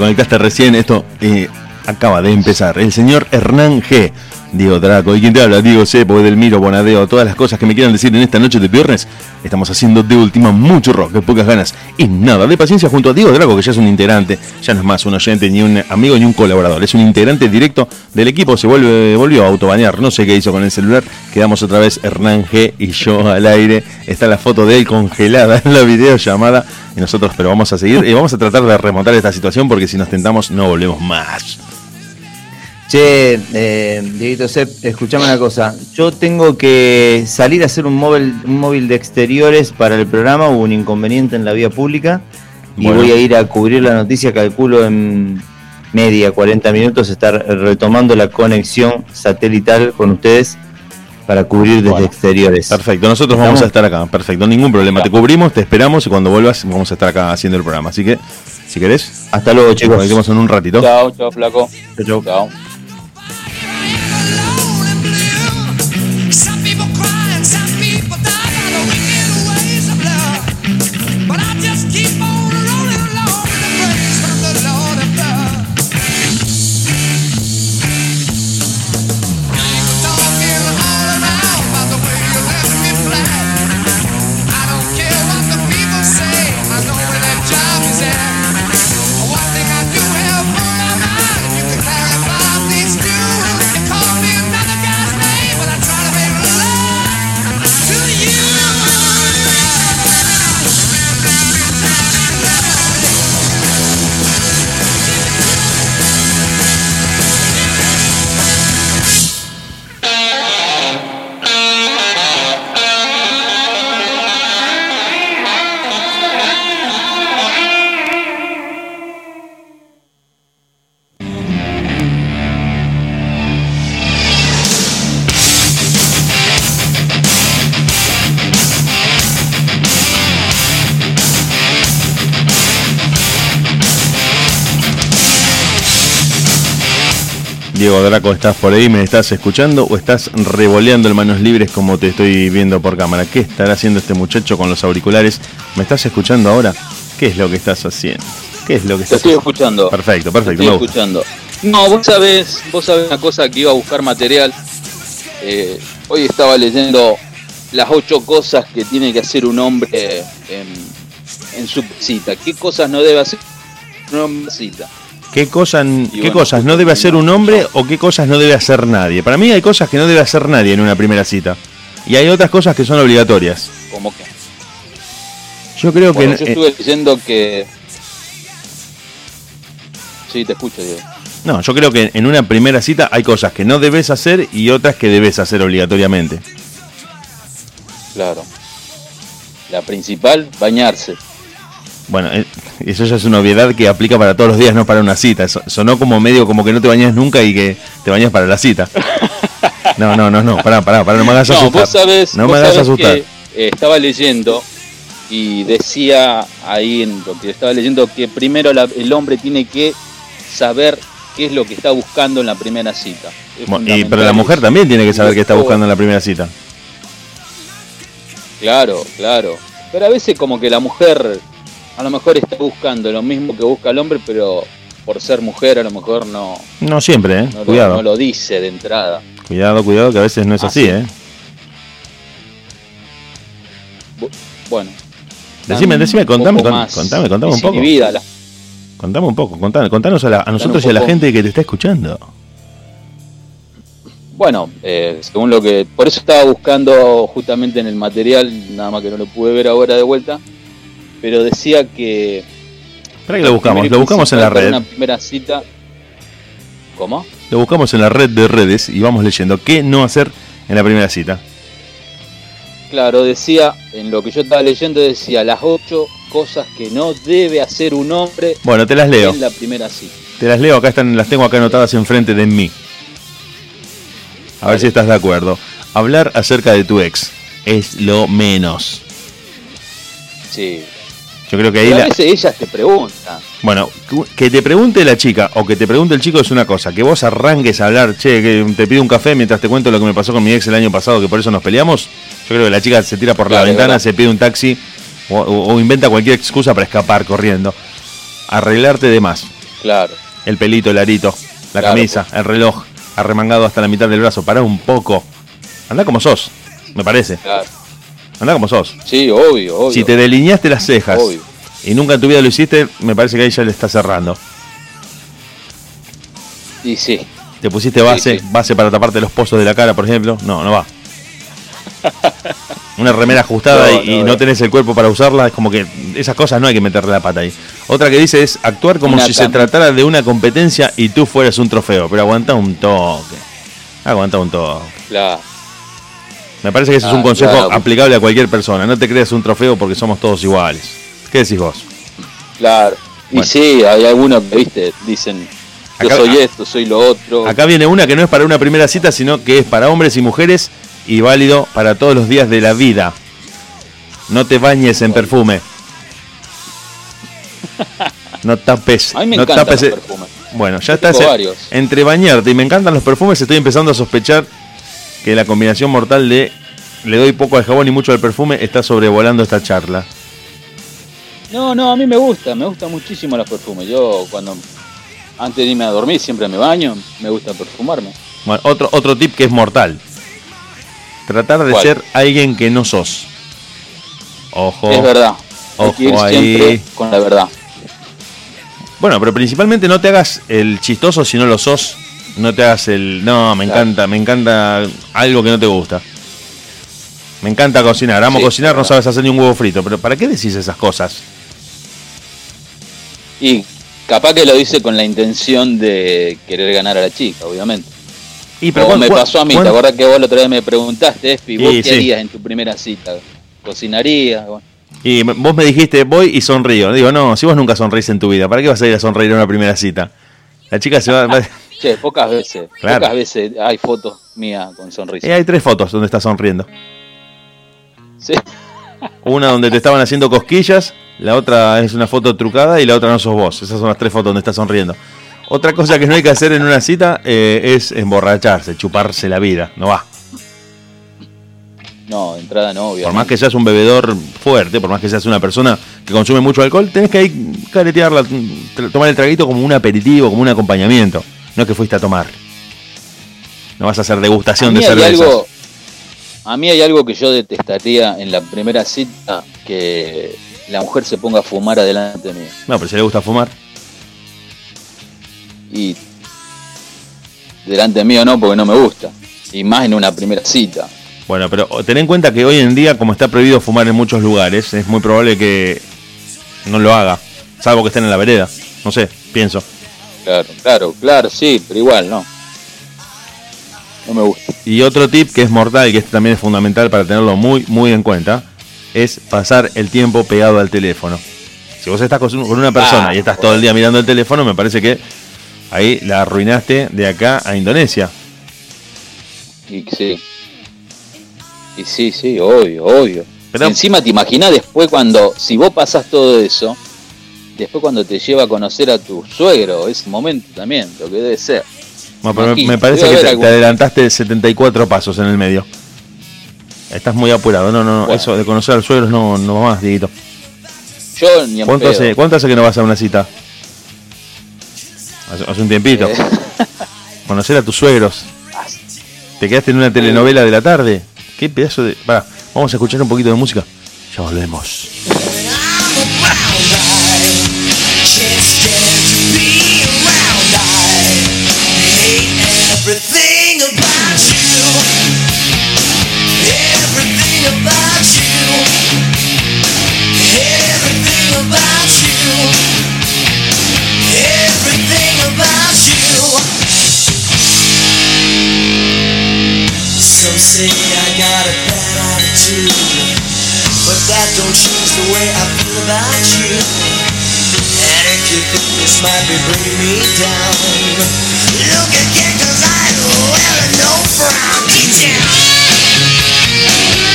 Conectaste recién, esto eh, acaba de empezar. El señor Hernán G. Diego Draco. ¿Y quién te habla? Diego C. Delmiro, Bonadeo. Todas las cosas que me quieran decir en esta noche de viernes. Estamos haciendo de última mucho rock, pocas ganas y nada de paciencia junto a Diego Draco, que ya es un integrante. Ya no es más un oyente, ni un amigo, ni un colaborador. Es un integrante directo del equipo. Se vuelve, volvió a autobanear. No sé qué hizo con el celular. Quedamos otra vez Hernán G. y yo al aire. Está la foto de él congelada en la videollamada. Y nosotros, pero vamos a seguir y vamos a tratar de remontar esta situación porque si nos tentamos no volvemos más. Che, eh, Dieguito Sepp, escuchame una cosa. Yo tengo que salir a hacer un móvil, un móvil de exteriores para el programa. Hubo un inconveniente en la vía pública. Y Bueno. voy a ir a cubrir la noticia, calculo en media, 40 minutos, estar retomando la conexión satelital con ustedes para cubrir desde Bueno. exteriores. Perfecto, nosotros vamos a estar acá, perfecto, ningún problema. Te cubrimos, te esperamos y cuando vuelvas vamos a estar acá haciendo el programa. Así que, si querés, Hasta luego, nos chicos. conectemos en un ratito. Chao, chao, flaco. Chau, chau. Chao. Draco, ¿estás por ahí? ¿Me estás escuchando o estás revoleando en manos libres como te estoy viendo por cámara? ¿Qué estará haciendo este muchacho con los auriculares? ¿Me estás escuchando ahora? ¿Qué es lo que estás haciendo? ¿Qué es lo que Te estás estoy escuchando. Perfecto, Te perfecto. estoy escuchando. No, vos sabés, vos sabés una cosa que iba a buscar material. Eh, hoy estaba leyendo las ocho cosas que tiene que hacer un hombre en, en su cita. ¿Qué cosas no debe hacer un hombre en cita? ¿Qué, cosas, ¿Qué bueno, cosas no debe hacer un hombre o qué cosas no debe hacer nadie? Para mí hay cosas que no debe hacer nadie en una primera cita. Y hay otras cosas que son obligatorias. Como que. Yo creo Bueno, que... yo eh, estuve leyendo que. Sí, te escucho, Diego. no, yo creo que en una primera cita hay cosas que no debes hacer y otras que debes hacer obligatoriamente. Claro. La principal, bañarse. Bueno, eh, eso ya es una obviedad que aplica para todos los días, no para una cita. Sonó como medio como que no te bañas nunca y que te bañas para la cita. No, no, no, no, pará, pará, pará, no me hagas No, asustar. vos sabés, no me hagas asustar. que, eh, estaba leyendo y decía ahí en lo que estaba leyendo que primero la- el hombre tiene que saber qué es lo que está buscando en la primera cita. Y- pero la mujer también tiene que saber qué está buscando en la primera cita. Claro, claro. Pero a veces como que la mujer a lo mejor está buscando lo mismo que busca el hombre, pero por ser mujer a lo mejor no, No siempre, ¿eh? no, lo, cuidado. no lo dice de entrada. Cuidado, cuidado, que a veces no es Ah, así, sí. ¿eh? Bu- Bueno. Decime, decime, contame, contame, contame un poco. las Contame un poco, contame, contanos a, la- a nosotros y a la gente que te está escuchando. Bueno, eh, según lo que. Por eso estaba buscando justamente en el material, nada más que no lo pude ver ahora de vuelta. Pero decía que. Espera que lo buscamos, lo buscamos en la red. Una primera cita. ¿Cómo? Lo buscamos en la red de redes y vamos leyendo qué no hacer en la primera cita. Claro, decía, en lo que yo estaba leyendo, decía las ocho cosas que no debe hacer un hombre Bueno, te las leo. en la primera cita. Te las leo, acá están, las tengo acá anotadas enfrente de mí. A ver si estás de acuerdo. Hablar acerca de tu ex es lo menos. Sí. Yo creo que ahí Pero a la, veces ellas te preguntan. Bueno, que te pregunte la chica o que te pregunte el chico es una cosa. Que vos arranques a hablar, che, que te pido un café mientras te cuento lo que me pasó con mi ex el año pasado, que por eso nos peleamos. Yo creo que la chica se tira por la Claro, ventana, se pide un taxi o, o- o inventa cualquier excusa para escapar corriendo. Arreglarte de más. Claro. El pelito, el arito, la Claro, camisa, el reloj, arremangado hasta la mitad del brazo. Pará un poco. Anda como sos, me parece. Claro. Anda como sos. Sí, obvio, obvio. Si te delineaste las cejas Obvio. y nunca en tu vida lo hiciste, me parece que ahí ya le está cerrando. Y sí. Te pusiste base, sí. base para taparte los pozos de la cara, por ejemplo. No, no va. Una remera ajustada No, y, no, no tenés el cuerpo para usarla, es como que esas cosas no hay que meterle la pata ahí. Otra que dice es actuar como Una si se tratara de una competencia y tú fueras un trofeo, pero aguanta un toque. Aguanta un toque. Claro. Me parece que ese es un Ah, consejo claro. aplicable a cualquier persona. No te creas un trofeo porque somos todos iguales. ¿Qué decís vos? Claro. Y sí, hay algunos que, viste, dicen, yo Acá- soy esto, soy lo otro. Acá viene una que no es para una primera cita, sino que es para hombres y mujeres y válido para todos los días de la vida. No te bañes en perfume. No tapes. a mí me no encantan tapes los el- perfumes. Bueno, ya estás en- entre bañarte y me encantan los perfumes. Estoy empezando a sospechar que la combinación mortal de le doy poco al jabón y mucho al perfume está sobrevolando esta charla. No, no, a mí me gusta, me gustan muchísimo los perfumes. Yo cuando, antes de irme a dormir, siempre me baño, me gusta perfumarme. Bueno, otro, otro tip que es mortal. Tratar de ¿Cuál? ser alguien que no sos. Ojo. Es verdad. Hay Ojo que ir ahí. siempre con la verdad. Bueno, pero principalmente no te hagas el chistoso si no lo sos. No te hagas el. No, me Claro. encanta, me encanta algo que no te gusta. Me encanta cocinar, amo Sí, cocinar, no sabes hacer ni un huevo frito. Pero ¿para qué decís esas cosas? Y capaz que lo dice con la intención de querer ganar a la chica, obviamente. Y Como cuán- me pasó a mí, ¿te acordás que vos la otra vez me preguntaste, Espi, vos qué sí. harías en tu primera cita? ¿Cocinarías? Bueno, Y vos me dijiste, voy y sonrío. Digo, no, si vos nunca sonreís en tu vida, ¿para qué vas a ir a sonreír en una primera cita? La chica se va. Che, pocas veces, Claro. pocas veces hay fotos mías con sonrisa. y hay tres fotos donde estás sonriendo. Sí. Una donde te estaban haciendo cosquillas, la otra es una foto trucada y la otra no sos vos. Esas son las tres fotos donde estás sonriendo. Otra cosa que no hay que hacer en una cita eh, es emborracharse, chuparse la vida. No va. No, entrada no, obviamente. Por más que seas un bebedor fuerte, por más que seas una persona que consume mucho alcohol, tenés que ahí caretearla, t- tomar el traguito como un aperitivo, como un acompañamiento. No es que fuiste a tomar. No vas a hacer a degustación mí de algo, a mí hay algo que yo detestaría en la primera cita, que la mujer se ponga a fumar adelante mío. No, pero si le gusta fumar. Y delante mío no, porque no me gusta. Y más en una primera cita. Bueno, pero ten en cuenta que hoy en día, como está prohibido fumar en muchos lugares, es muy probable que no lo haga. Salvo que estén en la vereda. No sé, pienso. Claro, claro, claro, sí, pero igual no. No me gusta. Y otro tip que es mortal y que este también es fundamental para tenerlo muy, muy en cuenta, es pasar el tiempo pegado al teléfono. Si vos estás con una persona Ah, y estás todo el día mirando el teléfono, me parece que ahí la arruinaste de acá a Indonesia. Y sí. Y sí, sí, obvio, obvio. Pero- encima te imaginas después cuando, si vos pasás todo eso, después cuando te lleva a conocer a tu suegro, ese momento también, lo que debe ser. Bueno, pero me, parece que te, algún- te adelantaste 74 pasos en el medio. Estás muy apurado. No, no, no. Bueno. Eso de conocer a los suegros no, no va más, Dieguito. Yo ni en ¿Cuánto pedo. hace, ¿Cuánto hace que no vas a una cita? Hace, hace un tiempito. Eh, Conocer a tus suegros. ¿Te quedaste en una telenovela de la tarde? ¿Qué pedazo de...? Pará, vamos a escuchar un poquito de música. Ya volvemos. Everything about you, everything about you, everything about you, everything about you. Some say I got a bad attitude, but that don't change the way I feel about you. You think this might be bringing me down, look again, cause I well no frown down.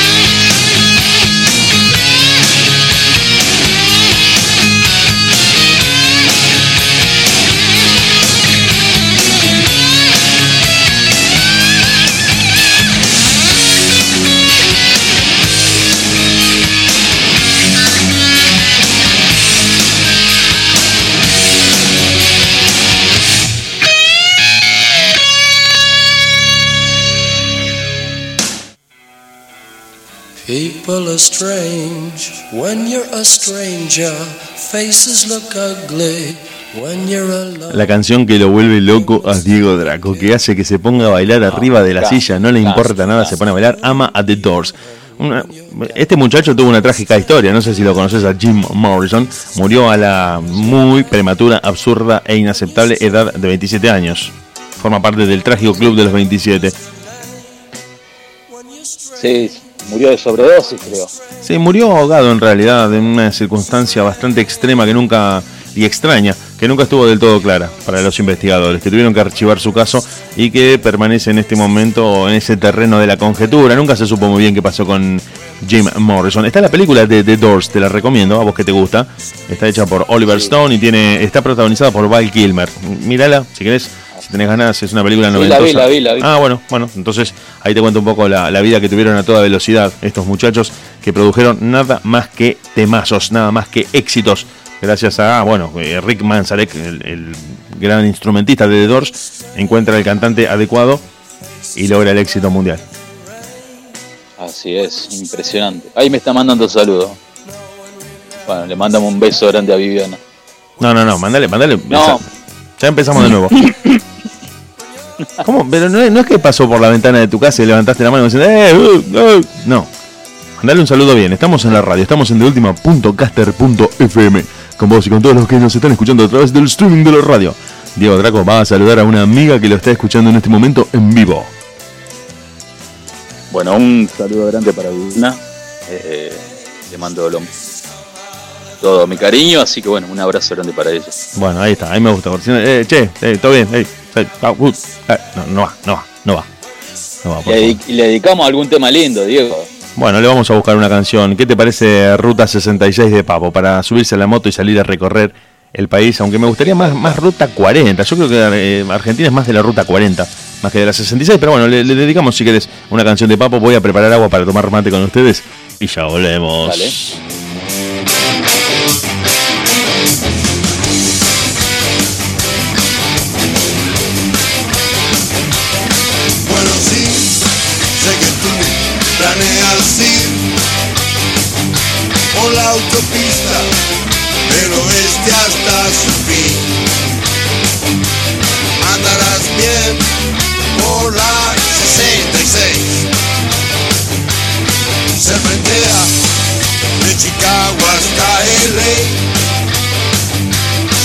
Strange when you're a stranger. Faces look ugly when you're alone. La canción que lo vuelve loco a Diego Draco, que hace que se ponga a bailar arriba de la silla, no le importa nada, se pone a bailar, ama a The Doors. Una- este muchacho tuvo una trágica historia, no sé si lo conoces a Jim Morrison, murió a la muy prematura, absurda e inaceptable edad de 27 años. Forma parte del trágico club de los 27. sí, murió de sobredosis, creo. Sí, murió ahogado en realidad, en una circunstancia bastante extrema que nunca y extraña, que nunca estuvo del todo clara para los investigadores, que tuvieron que archivar su caso y que permanece en este momento en ese terreno de la conjetura. Nunca se supo muy bien qué pasó con Jim Morrison. Está la película de The Doors, te la recomiendo, a vos que te gusta. Está hecha por Oliver Stone y tiene está protagonizada por Val Kilmer. Mírala, si querés, si tenés ganas, es una película Sí, la vi, la vi, la vi. Ah, bueno, bueno, entonces ahí te cuento un poco la, la vida que tuvieron a toda velocidad estos muchachos que produjeron nada más que temazos, nada más que éxitos. Gracias a, bueno, eh, Rick Manzarek, el, el gran instrumentista de The Doors, encuentra el cantante adecuado y logra el éxito mundial. Así es, impresionante. Ahí me está mandando saludos. Bueno, le mandamos un beso grande a Viviana. No, no, no, mandale, mandale. No. Ya empezamos de nuevo. ¿Cómo? Pero no es, no es que pasó por la ventana de tu casa y levantaste la mano diciendo, ¡eh! uh, uh". No. Mandale un saludo bien. Estamos en la radio, estamos en deultima.caster.fm. Con vos y con todos los que nos están escuchando a través del streaming de la radio. Diego Draco va a saludar a una amiga que lo está escuchando en este momento en vivo. Bueno, un saludo grande para Viviana. Eh, le mando lo- todo mi cariño, así que bueno, un abrazo grande para ella. Bueno, ahí está, ahí me gusta. porque si no, Eh, che, eh, todo bien. eh, no, no va, no va, no va. No va, por Le, le dedicamos algún tema lindo, Diego. Bueno, le vamos a buscar una canción. ¿Qué te parece Ruta 66 de Papo para subirse a la moto y salir a recorrer el país, aunque me gustaría más, más ruta 40. Yo creo que eh, Argentina es más de la ruta 40, más que de la 66, pero bueno, le, le dedicamos si querés una canción de Papo. Voy a preparar agua para tomar mate con ustedes y ya volvemos. Dale. Planeas ir por la autopista, pero este hasta su fin. Andarás bien por la 66. Serpentea de Chicago hasta LA.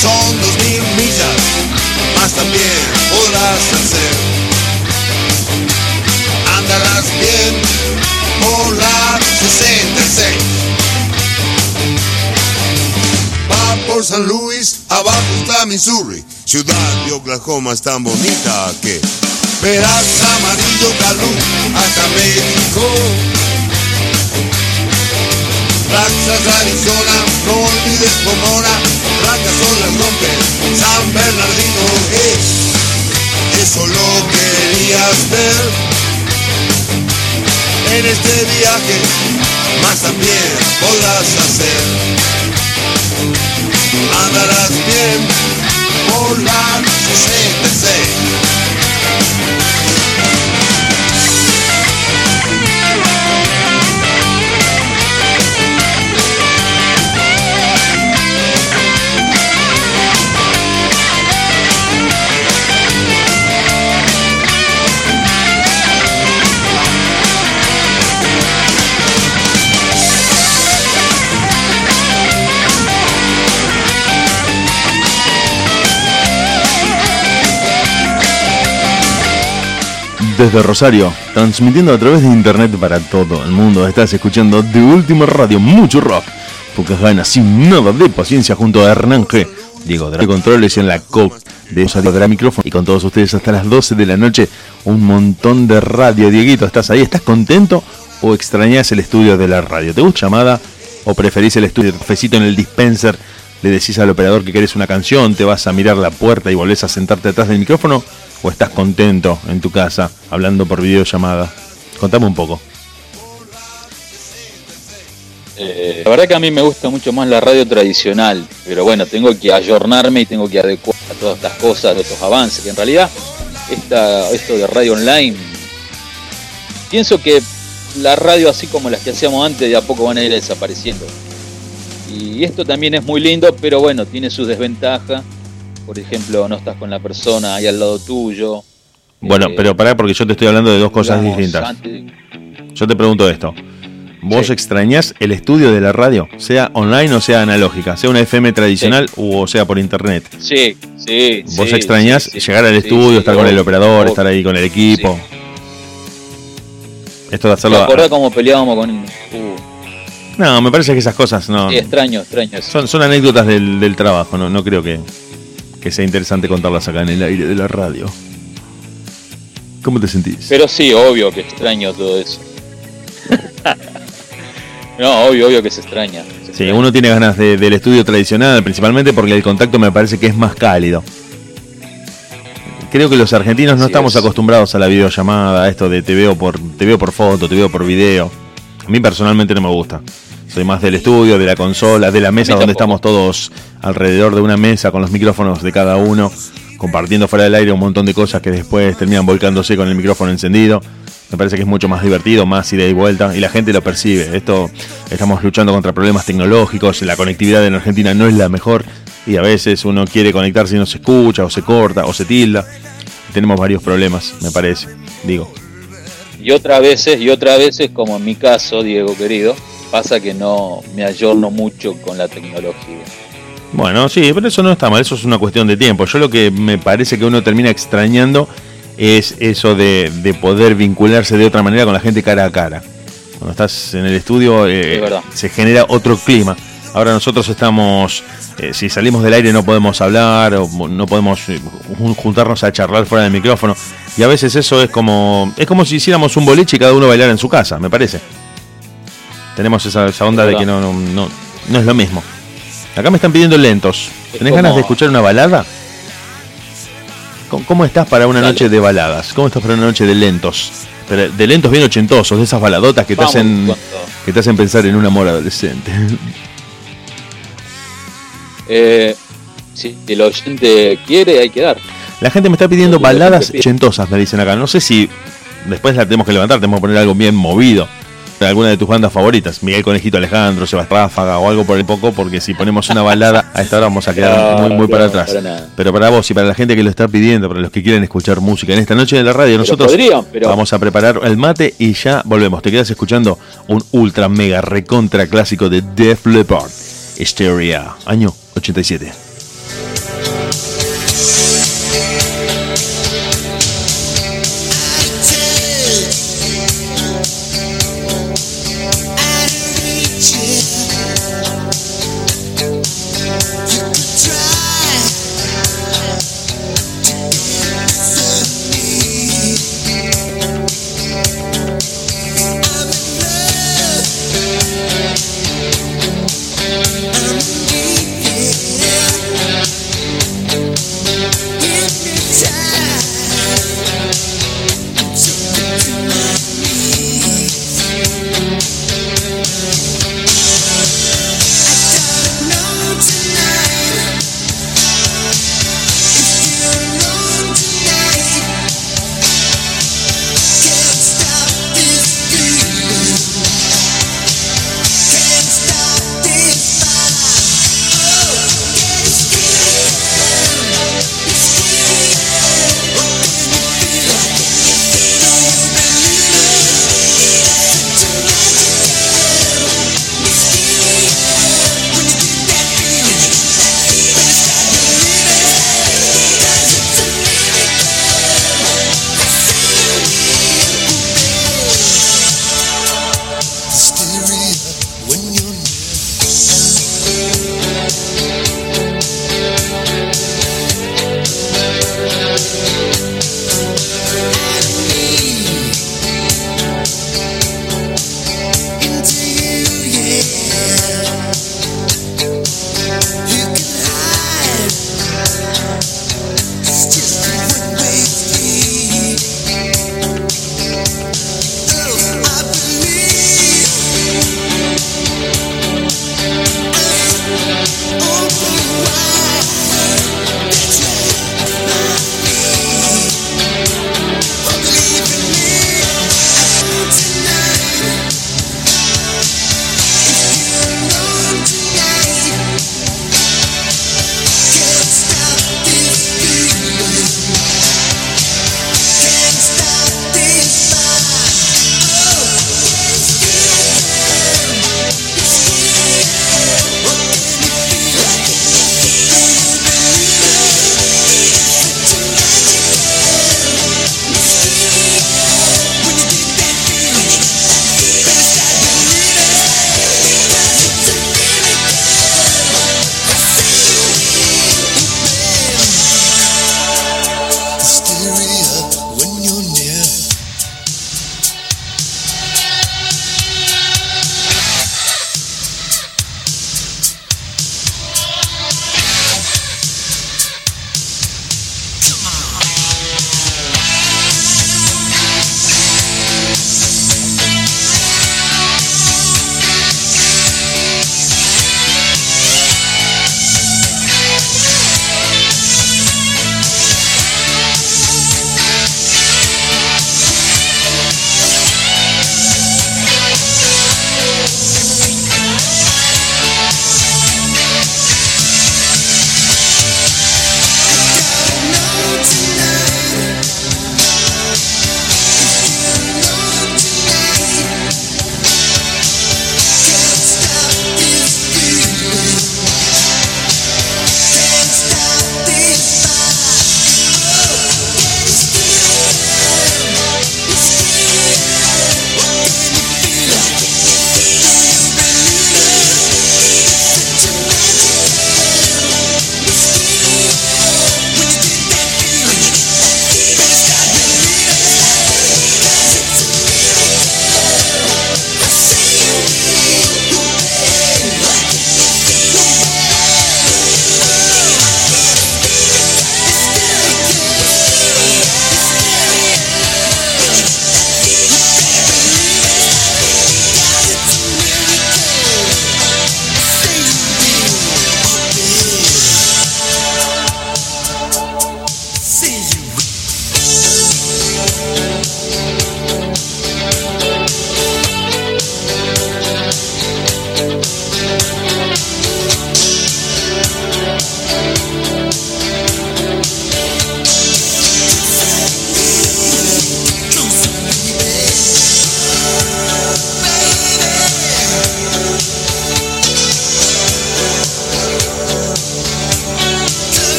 Son dos mil millas, más también podrás hacer por San Luis, abajo está Missouri, ciudad de Oklahoma es tan bonita que verás amarillo calú hasta México. Texas, Arizona, no olvides Pomona, blancas son las rompes, San Bernardino, eh, eso lo querías ver en este viaje, más también podrás hacer. Andarás bien por la 66. Desde Rosario, transmitiendo a través de internet para todo el mundo, estás escuchando de última radio, mucho rock, pocas ganas, sin nada de paciencia, junto a Hernán G. Diego de controles en la COP de esa de la micrófono y con todos ustedes hasta las 12 de la noche, un montón de radio. Dieguito, ¿estás ahí? ¿Estás contento o extrañas el estudio de la radio? ¿Te gusta llamada o preferís el estudio de cafecito en el dispenser? ¿Le decís al operador que querés una canción? ¿Te vas a mirar la puerta y volvés a sentarte atrás del micrófono? ¿O estás contento en tu casa hablando por videollamada? Contame un poco. Eh, la verdad que a mí me gusta mucho más la radio tradicional, pero bueno, tengo que ayornarme y tengo que adecuar a todas estas cosas, a estos avances, que en realidad esto de radio online, pienso que la radio así como las que hacíamos antes de a poco van a ir desapareciendo. Y esto también es muy lindo, pero bueno, tiene sus desventajas. Por ejemplo, no estás con la persona ahí al lado tuyo. Bueno, Eh, pero pará porque yo te estoy hablando de dos cosas distintas. antes- Yo te pregunto esto. ¿Vos Sí. extrañás el estudio de la radio? Sea online o sea analógica, sea una FM tradicional o sea por internet. Sí, sí. ¿Vos sí, extrañás llegar al estudio, estar con el operador, estar ahí con el equipo? Esto de ¿Te hacerlo... acordás cómo peleábamos con.? Uh, No, me parece que esas cosas no... sí, extraño, extraño. Son, son anécdotas del, del trabajo, no, no creo que, que sea interesante contarlas acá en el aire de la radio. ¿Cómo te sentís? Pero sí, obvio que extraño todo eso. no, obvio, obvio que se extraña. se Sí, extraña. uno tiene ganas de- del estudio tradicional, principalmente porque el contacto me parece que es más cálido. Creo que los argentinos no estamos es. acostumbrados a la videollamada, a esto de te veo por te veo por foto, te veo por video. A mí personalmente no me gusta. Soy más del estudio, de la consola, de la mesa donde estamos todos alrededor de una mesa con los micrófonos de cada uno, compartiendo fuera del aire un montón de cosas que después terminan volcándose con el micrófono encendido. Me parece que es mucho más divertido, más ida y vuelta, y la gente lo percibe. Esto estamos luchando contra problemas tecnológicos, la conectividad en Argentina no es la mejor, y a veces uno quiere conectarse y no se escucha, o se corta, o se tilda. Tenemos varios problemas, me parece. Digo, Y otras veces, y otras veces, como en mi caso, Diego querido, pasa que no me ayorno mucho con la tecnología. Bueno, sí, pero eso no está mal, eso es una cuestión de tiempo. Yo lo que me parece que uno termina extrañando es eso de, de poder vincularse de otra manera con la gente cara a cara. Cuando estás en el estudio eh, Es se genera otro clima. Ahora nosotros estamos, eh, si salimos del aire no podemos hablar o no podemos eh, jun- juntarnos a charlar fuera del micrófono. Y a veces eso es como, es como si hiciéramos un boliche y cada uno bailara en su casa, me parece. Tenemos esa, esa onda Es de que no, no, no, no es lo mismo. Acá me están pidiendo lentos. ¿Tenés como- ganas de escuchar una balada? ¿Cómo, cómo estás para una Dale. noche de baladas? ¿Cómo estás para una noche de lentos? Pero de lentos bien ochentosos, de esas baladotas que te hacen que te hacen pensar en un amor adolescente. Eh, si el oyente quiere, hay que dar. La gente me está pidiendo baladas ochentosas, me dicen acá. No sé si después la tenemos que levantar, tenemos que poner algo bien movido. Alguna de tus bandas favoritas, Miguel Conejito Alejandro, Sebastián Ráfaga o algo por el poco, porque si ponemos una balada a esta hora vamos a quedar No, muy, muy no, para atrás. para. Pero para vos y para la gente que lo está pidiendo, para los que quieren escuchar música en esta noche de la radio, nosotros podrían, pero- vamos a preparar el mate y ya volvemos. Te quedas escuchando un ultra mega recontra clásico de Def Leppard, Hysteria, año 87.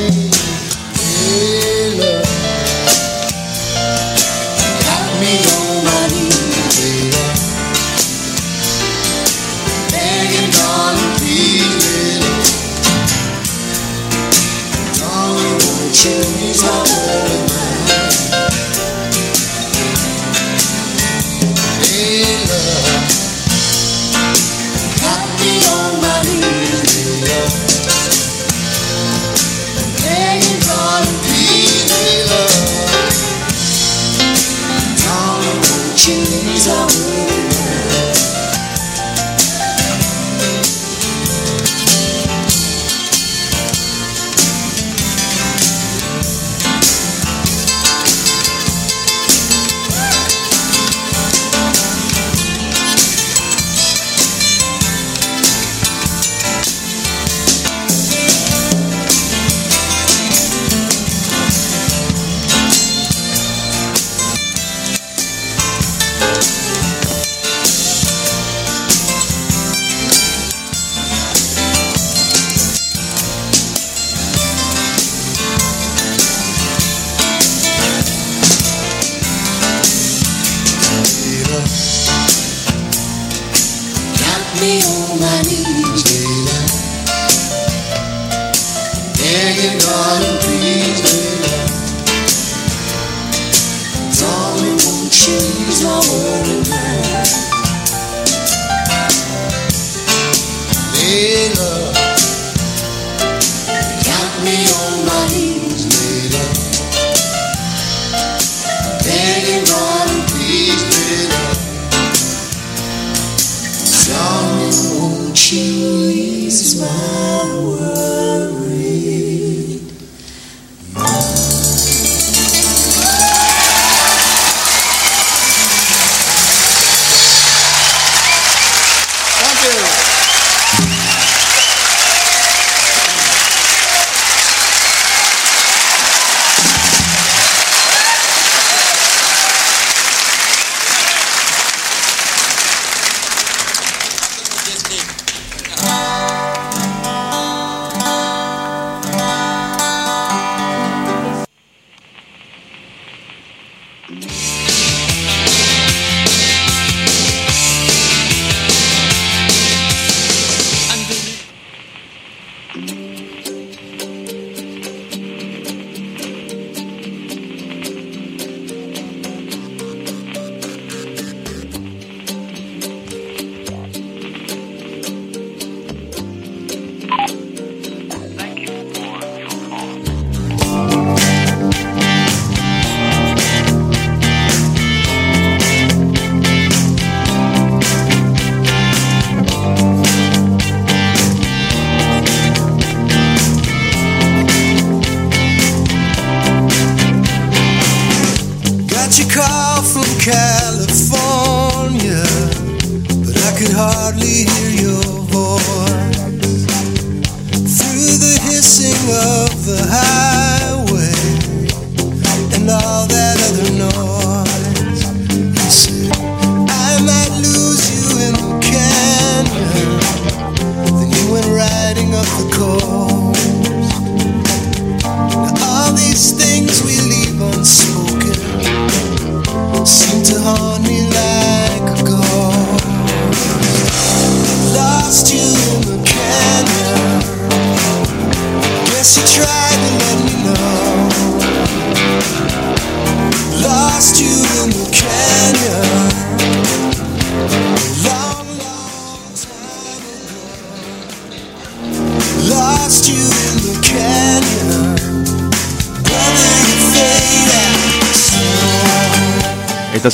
away. The hissing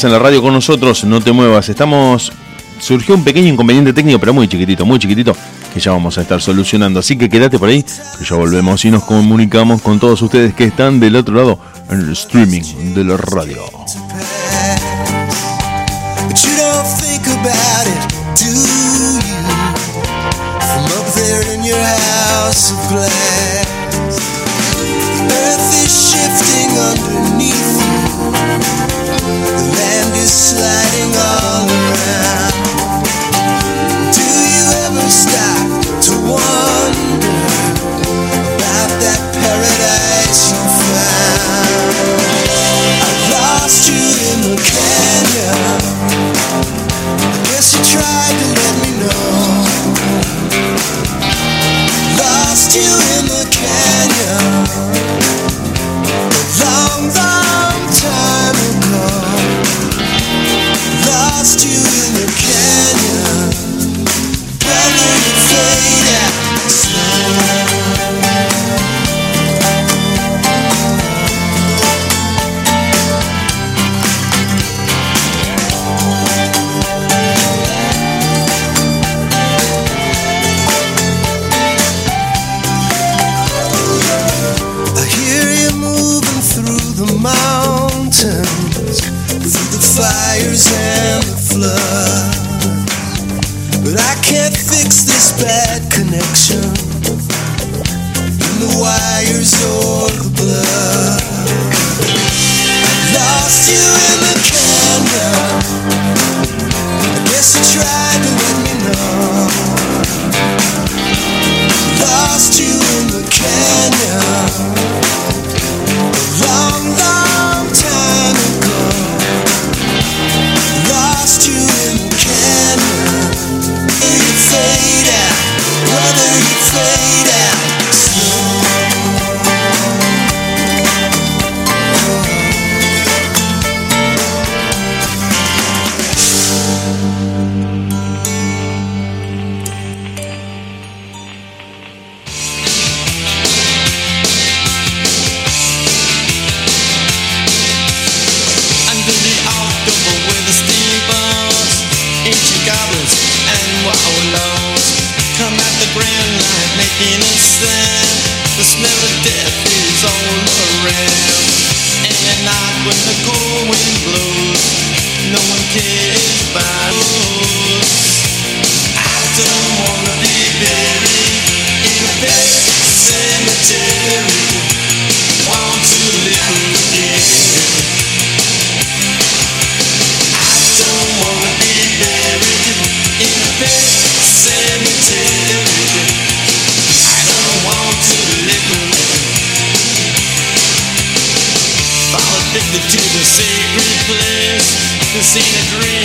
en la radio con nosotros, no te muevas. Estamos. Surgió un pequeño inconveniente técnico, pero muy chiquitito, muy chiquitito, que ya vamos a estar solucionando. Así que quédate por ahí, que ya volvemos y nos comunicamos con todos ustedes que están del otro lado en el streaming de la radio. sliding all around innocent. The smell of death is all around. And at night when the cold wind blows, no one cares about us. I don't wanna be buried in a pet cemetery. Want to live. seen a dream.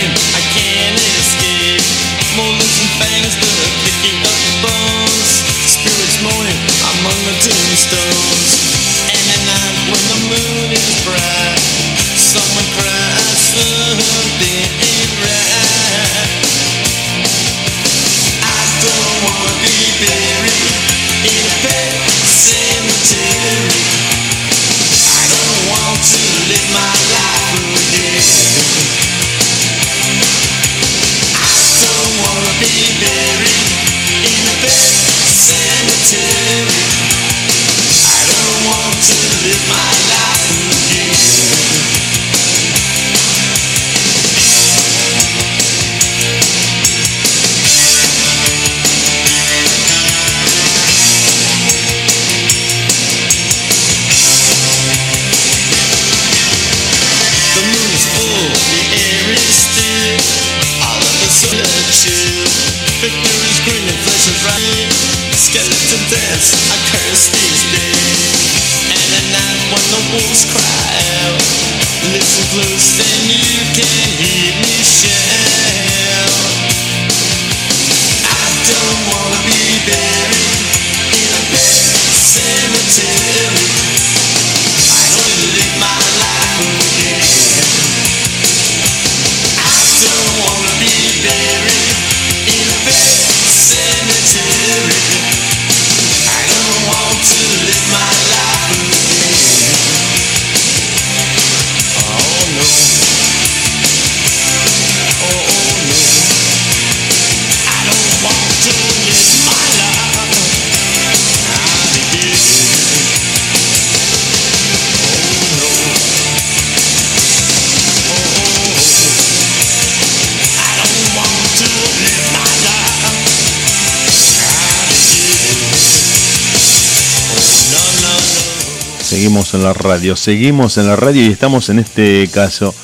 La radio, seguimos en la radio y estamos en este caso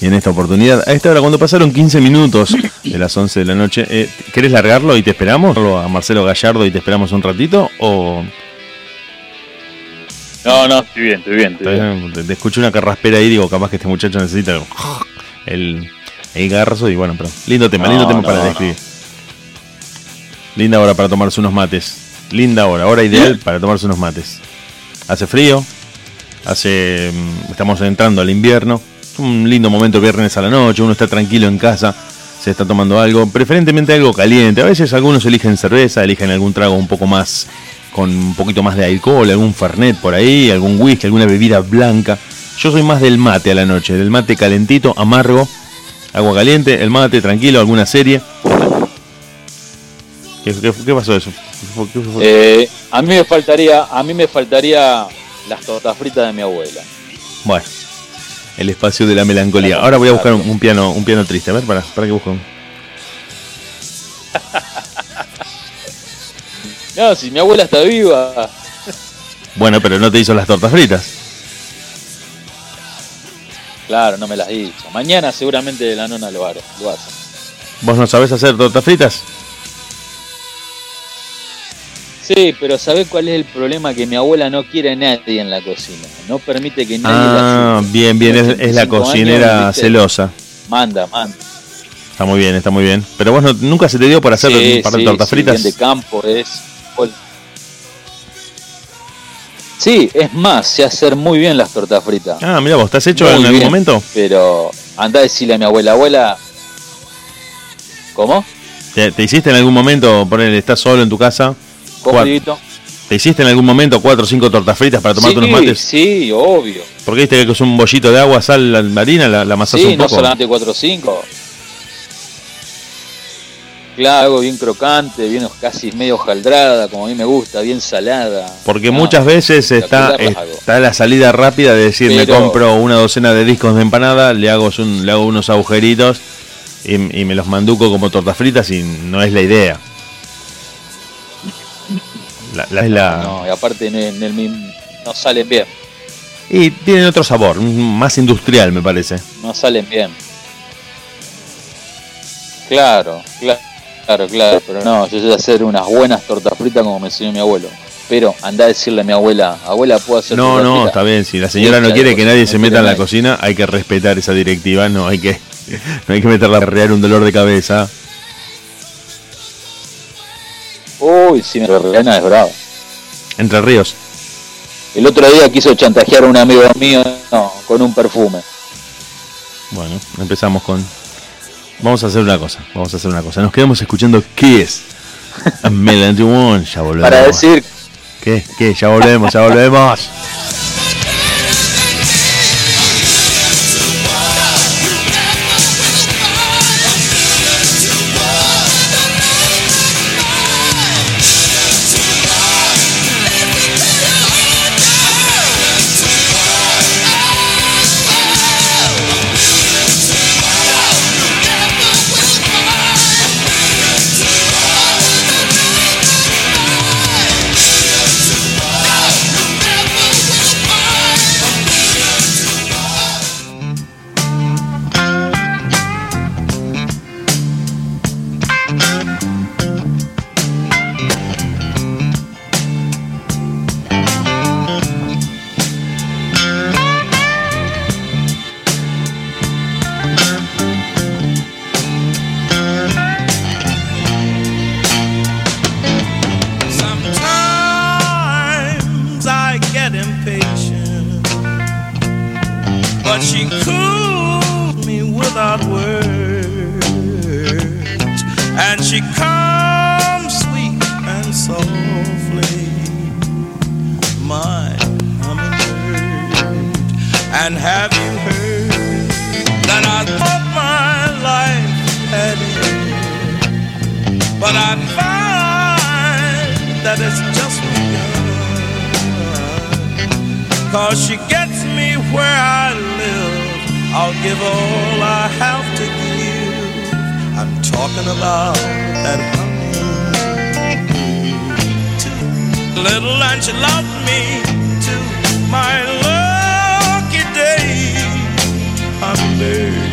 y en esta oportunidad. A esta hora, cuando pasaron 15 minutos de las 11 de la noche, eh, ¿querés largarlo y te esperamos? ¿A Marcelo Gallardo y te esperamos un ratito? ¿O No, no, estoy bien, estoy bien. Estoy bien. te, te escucho una carraspera ahí? Digo, capaz que este muchacho necesita el, el garzo y bueno, pero lindo tema, lindo tema no, para no. describir. Linda hora para tomarse unos mates. Linda hora, hora ideal para tomarse unos mates. Hace frío, hace mm, estamos entrando al invierno. Es un lindo momento viernes a la noche, uno está tranquilo en casa, se está tomando algo, preferentemente algo caliente. A veces algunos eligen cerveza, eligen algún trago un poco más con un poquito más de alcohol, algún fernet por ahí, algún whisky, alguna bebida blanca. Yo soy más del mate a la noche, del mate calentito, amargo, agua caliente, el mate tranquilo, alguna serie. ¿Qué, pasó eso? Eh, a mí me faltaría, a mí me faltaría las tortas fritas de mi abuela. Bueno, el espacio de la melancolía. Ahora voy a buscar un, un piano, un piano triste. A ver, para, para que busco. un- No, si mi abuela está viva. Bueno, pero no te hizo las tortas fritas. Claro, no me las hizo. Mañana seguramente la nona lo, lo hace. ¿Vos no sabés hacer tortas fritas? Sí, pero ¿sabés cuál es el problema? Que mi abuela no quiere a nadie en la cocina. No permite que nadie Ah, la bien, bien, es, es la 85 cocinera celosa. Manda, manda. Está muy bien, está muy bien. Pero vos no- nunca se te dio por hacer Sí, un par de sí, tortas sí, fritas. de campo es. Sí, es más, sé hacer muy bien las tortas fritas. Ah, mira, vos, ¿te has hecho Muy en algún momento? Pero anda a decirle a mi abuela, abuela. ¿Cómo? ¿Te, te hiciste en algún momento, poner, estás solo en tu casa? ¿Te hiciste en algún momento cuatro o cinco tortas fritas para tomarte sí, unos mates? Sí, obvio. Porque viste que es un bollito de agua, sal, la harina, la, la amasás Sí, un no poco. solamente 4 o 5. Claro, algo bien crocante, bien casi medio jaldrada, como a mí me gusta, bien salada. Porque No, muchas veces está, está la salida rápida de decir, me compro una docena de discos de empanada, le hago, un, le hago unos agujeritos y, y me los manduco como tortas fritas y no es la idea. La, la- es la- No, y aparte en el, en el mismo- no salen bien, Y tienen otro sabor, un- más industrial me parece. no salen bien. Claro, claro, claro, claro, pero no, yo sé hacer unas buenas tortas fritas como me enseñó mi abuelo. Pero anda a decirle a mi abuela, abuela, ¿puedo hacer No, no, fritas?". está bien. Si la señora no quiere que nadie se meta en la cocina, hay que respetar esa directiva. No hay que, no hay que meterla a rear un dolor de cabeza. Uy, si me reana es bravo. Entre ríos. El otro día quiso chantajear a un amigo mío no, con un perfume. Bueno, empezamos con. Vamos a hacer una cosa. Vamos a hacer una cosa. Nos quedamos escuchando Kiss. A Melody One. Ya volvemos. Para decir, ¿Qué? ¿Qué? Ya volvemos, ya volvemos. but she cooled me without words, and she comes sweet and softly, my hummingbird. And have you heard that I thought my life had ended, but I find that it's just begun. Cause she gets me where I. I'll give all I have to give. I'm talking about that honey. Little and she loved me too. My lucky day. Hummingbird,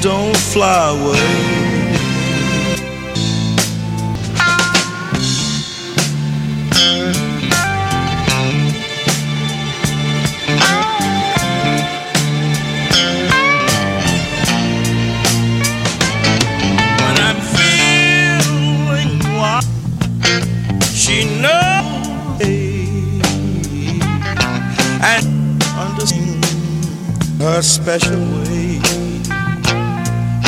don't fly away. Her special way.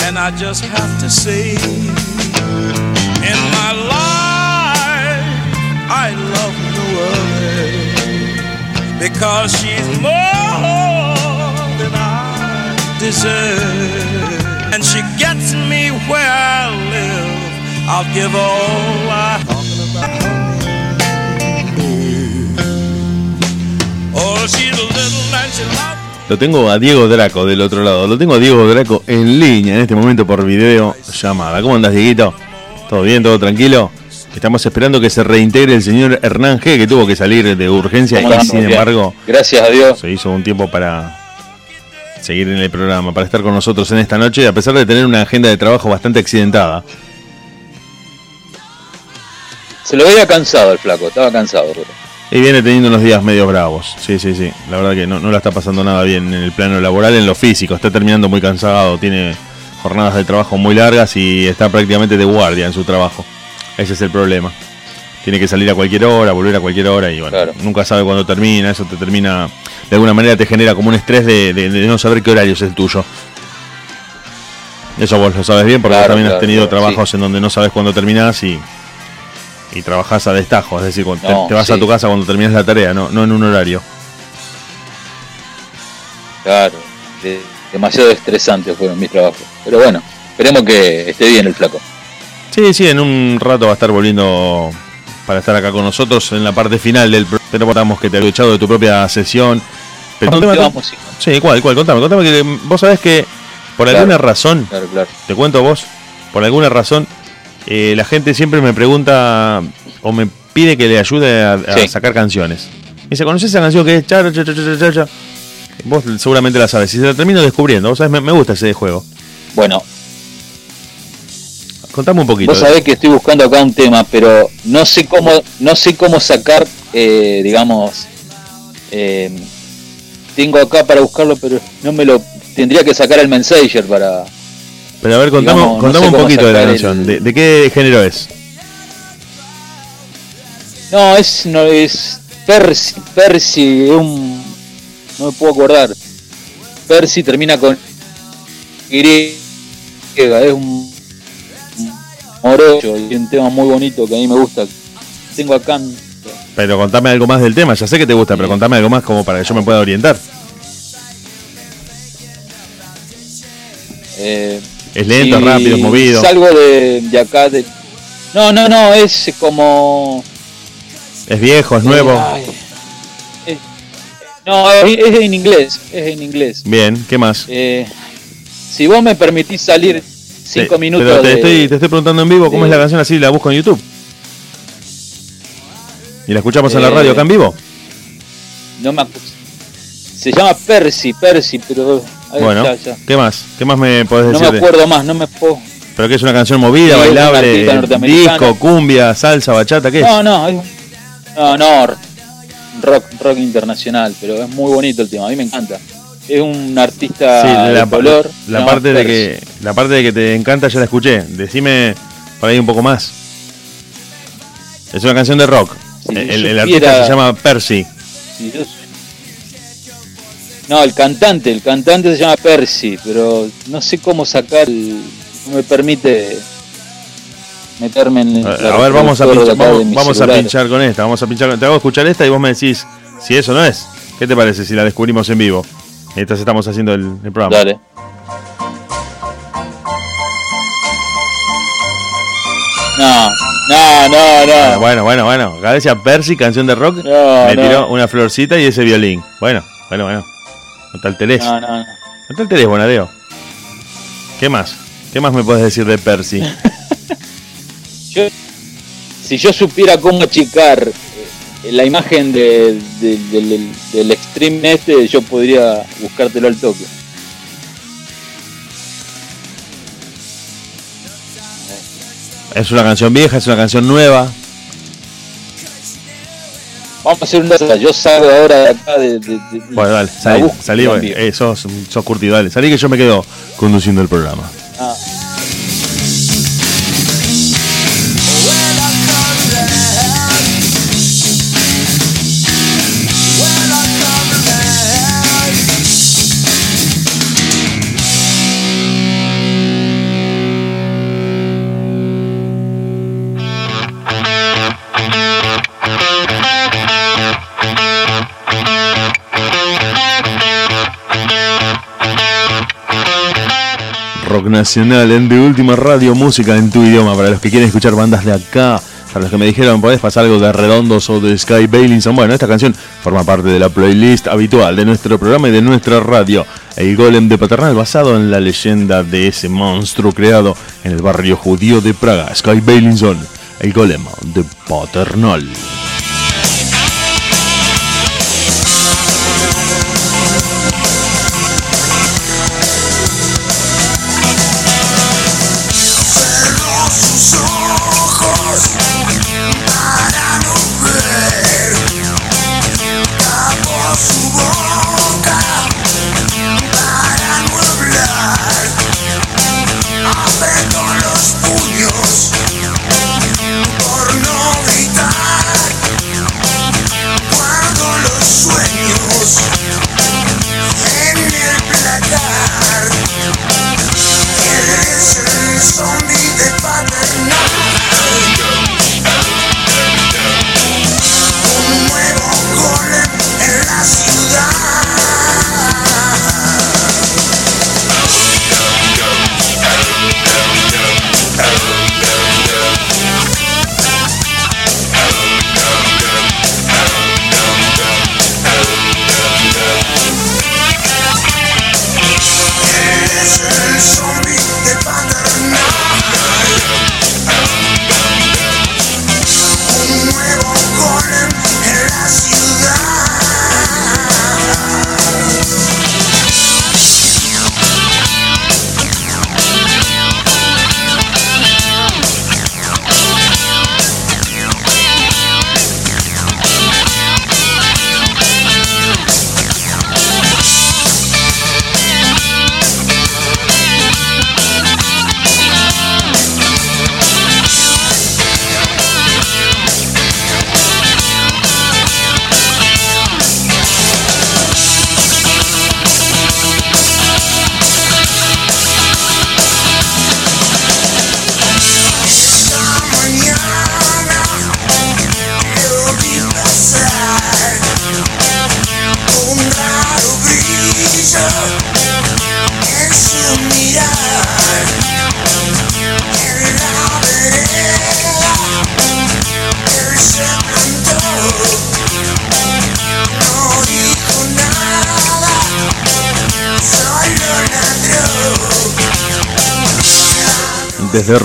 And I just have to say, in my life, I love no other because she's more than I deserve. And she gets me where I live. I'll give all I about Oh, she's a little and she loves Lo tengo a Diego Draco del otro lado. Lo tengo a Diego Draco en línea en este momento por video llamada. ¿Cómo andas, Dieguito? ¿Todo bien? ¿Todo tranquilo? Estamos esperando que se reintegre el señor Hernán G, que tuvo que salir de urgencia y sin embargo Gracias a Dios. se hizo un tiempo para seguir en el programa, para estar con nosotros en esta noche, a pesar de tener una agenda de trabajo bastante accidentada. Se lo veía cansado el flaco, estaba cansado. Y viene teniendo unos días medio bravos. Sí, sí, sí. La verdad que no, no la está pasando nada bien en el plano laboral, en lo físico. Está terminando muy cansado, tiene jornadas de trabajo muy largas y está prácticamente de guardia en su trabajo. Ese es el problema. Tiene que salir a cualquier hora, volver a cualquier hora y bueno, Claro. nunca sabe cuándo termina. Eso te termina, de alguna manera te genera como un estrés de, de- de no saber qué horario es el tuyo. Eso vos lo sabes bien porque Claro, también has tenido trabajos en donde no sabes cuándo terminás y, y trabajás a destajo. Es decir, cuando te- No, te, vas a tu casa cuando terminas la tarea, no, no en un horario. Claro, de- demasiado estresantes fueron mis trabajos. Pero bueno, esperemos que esté bien el flaco. Sí, sí, en un rato va a estar volviendo para estar acá con nosotros en la parte final del pro- pero contamos que te había echado de tu propia sesión. Pero sí, ¿cuál, cuál? Contame, contame que vos sabés que por Claro. alguna razón, Claro, claro. te cuento vos, por alguna razón, eh, la gente siempre me pregunta o me pide que le ayude a, a Sí. sacar canciones. Me dice, ¿conoces esa canción que es cha, cha, cha, cha? Vos seguramente la sabes. Y se la termino descubriendo. Vos sabés, me, me gusta ese juego. Bueno, Contame un poquito. vos sabés que estoy buscando acá un tema, pero no sé cómo, no sé cómo sacar, eh, digamos, eh, tengo acá para buscarlo, pero no me lo tendría que sacar el Messenger para. Pero a ver, contame, digamos, no sé un poquito de la canción. el- ¿De, de qué género es? No, es no es Percy, Percy es un no me puedo acordar. Percy termina con Y, es un un morocho y un tema muy bonito que a mí me gusta. Tengo acá Pero contame algo más del tema. Ya sé que te gusta, pero contame algo más como para que yo me pueda orientar. eh, Es lento, es rápido, es movido. Salgo de, de acá de No, no, no, es como Es viejo, es nuevo. Ay, eh, no, es, es en inglés, es en inglés. Bien, ¿qué más? Eh, si vos me permitís salir cinco minutos Pero te, de- estoy, te estoy preguntando en vivo cómo es la canción así, la busco en YouTube. ¿Y la escuchamos en la Eh, radio acá en vivo? no me acu- se llama Percy, Percy, pero ahí Bueno, está, ya. ¿qué más? ¿Qué más me podés no decir? me de- acuerdo más, no me puedo. ¿Pero qué es una canción movida, bailable, disco, cumbia, salsa, bachata? ¿Qué es? No, no, es- no, no, rock, rock internacional, pero es muy bonito el tema, a mí me encanta. Es un artista Sí, de la, color. la no, parte de que la parte de que te encanta ya la escuché. Decime por ahí un poco más. Es una canción de rock. El, artista se llama Percy. yo- No, el cantante, el cantante se llama Percy, pero no sé cómo sacar, el- no me permite meterme en el A, a ver, vamos a pinchar, acá vamos, a pinchar con esta, vamos a pinchar con- Te hago escuchar esta y vos me decís si eso no es. ¿Qué te parece si la descubrimos en vivo? Mientras estamos haciendo el, el programa. Dale. No, no, no, no. Bueno, bueno, bueno. Cada vez decía Percy, canción de rock, No, me no. tiró una florcita y ese violín. Bueno, bueno, bueno. No te alteres. No, no, no. No te alteres, Bonadeo. ¿Qué más? ¿Qué más me puedes decir de Percy? Yo, si yo supiera cómo achicar eh, la imagen de, de- del, del extreme este, yo podría buscártelo al toque. ¿Es una canción vieja? ¿Es una canción nueva? Vamos a hacer una cosa. Yo salgo ahora de acá de. de- de- Bueno, dale, salí, salí, eh, sos, sos curtido, dale. Salí que yo me quedo conduciendo el programa. Ah. Nacional en De Última Radio, música en tu idioma. Para los que quieren escuchar bandas de acá, para los que me dijeron, ¿podés pasar algo de Redondos o de Sky Bailinson? Bueno, esta canción forma parte de la playlist habitual de nuestro programa y de nuestra radio. El Golem de Paternal, basado en la leyenda de ese monstruo creado en el barrio judío de Praga, Sky Bailinson. El Golem de Paternal.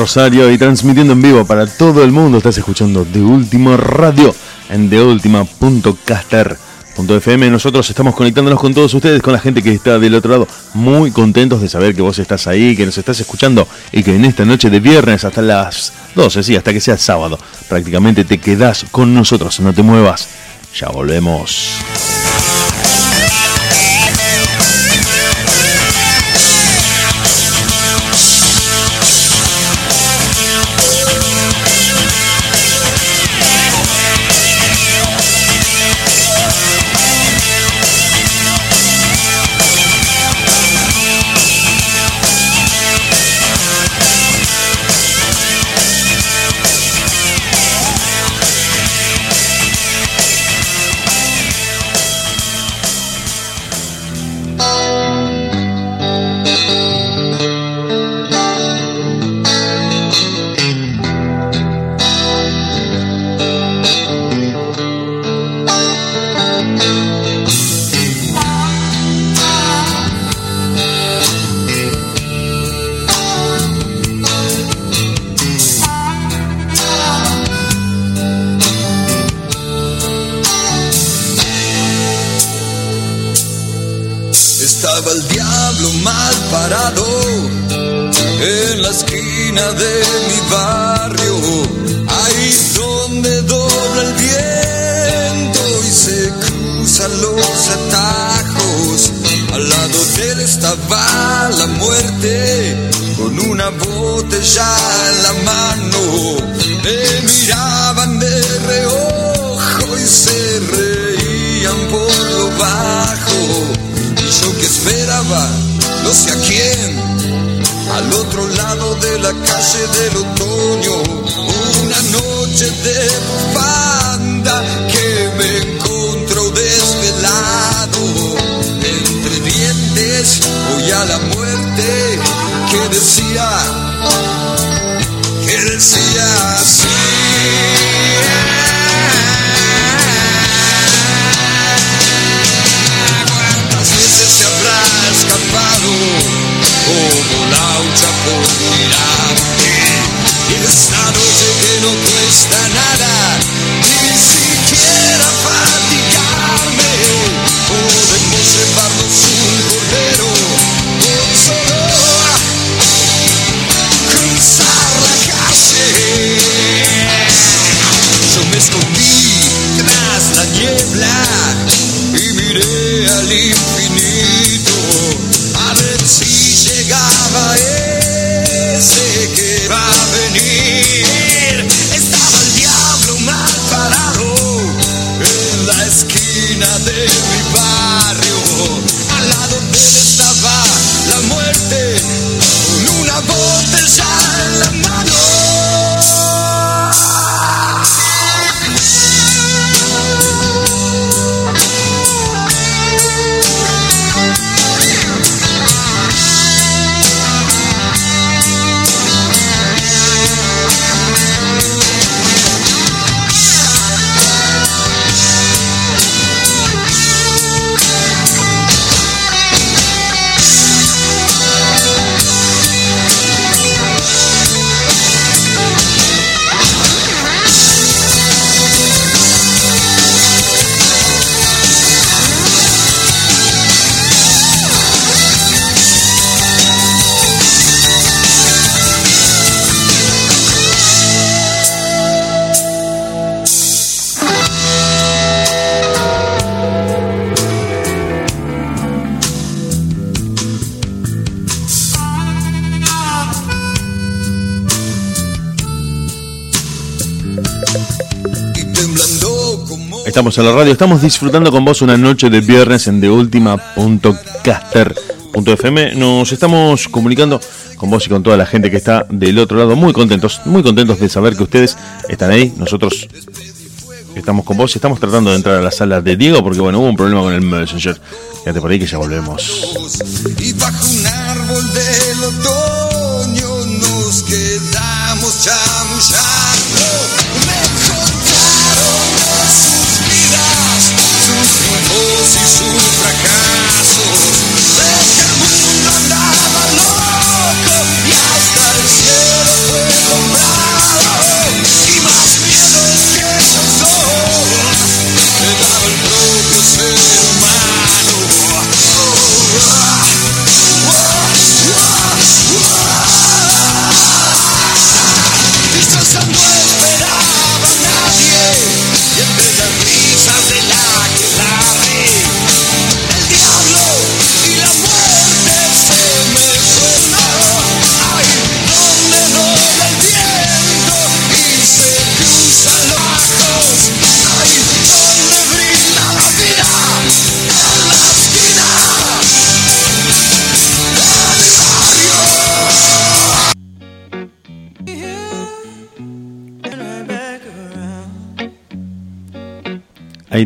Rosario y transmitiendo en vivo para todo el mundo, estás escuchando De Última Radio en deultima.caster.fm. Nosotros estamos conectándonos con todos ustedes, con la gente que está del otro lado, muy contentos de saber que vos estás ahí, que nos estás escuchando y que en esta noche de viernes hasta las 12, sí, hasta que sea sábado, prácticamente te quedás con nosotros, no te muevas. Ya volvemos. En la radio, estamos disfrutando con vos una noche de viernes en TheUltima.caster.fm. Nos estamos comunicando con vos y con toda la gente que está del otro lado, muy contentos, muy contentos de saber que ustedes están ahí. Nosotros estamos con vos y estamos tratando de entrar a la sala de Diego porque bueno, hubo un problema con el Messenger. Quédate por ahí que ya volvemos. y bajo un árbol del otoño nos quedamos chamullando. Sus triunfos y sus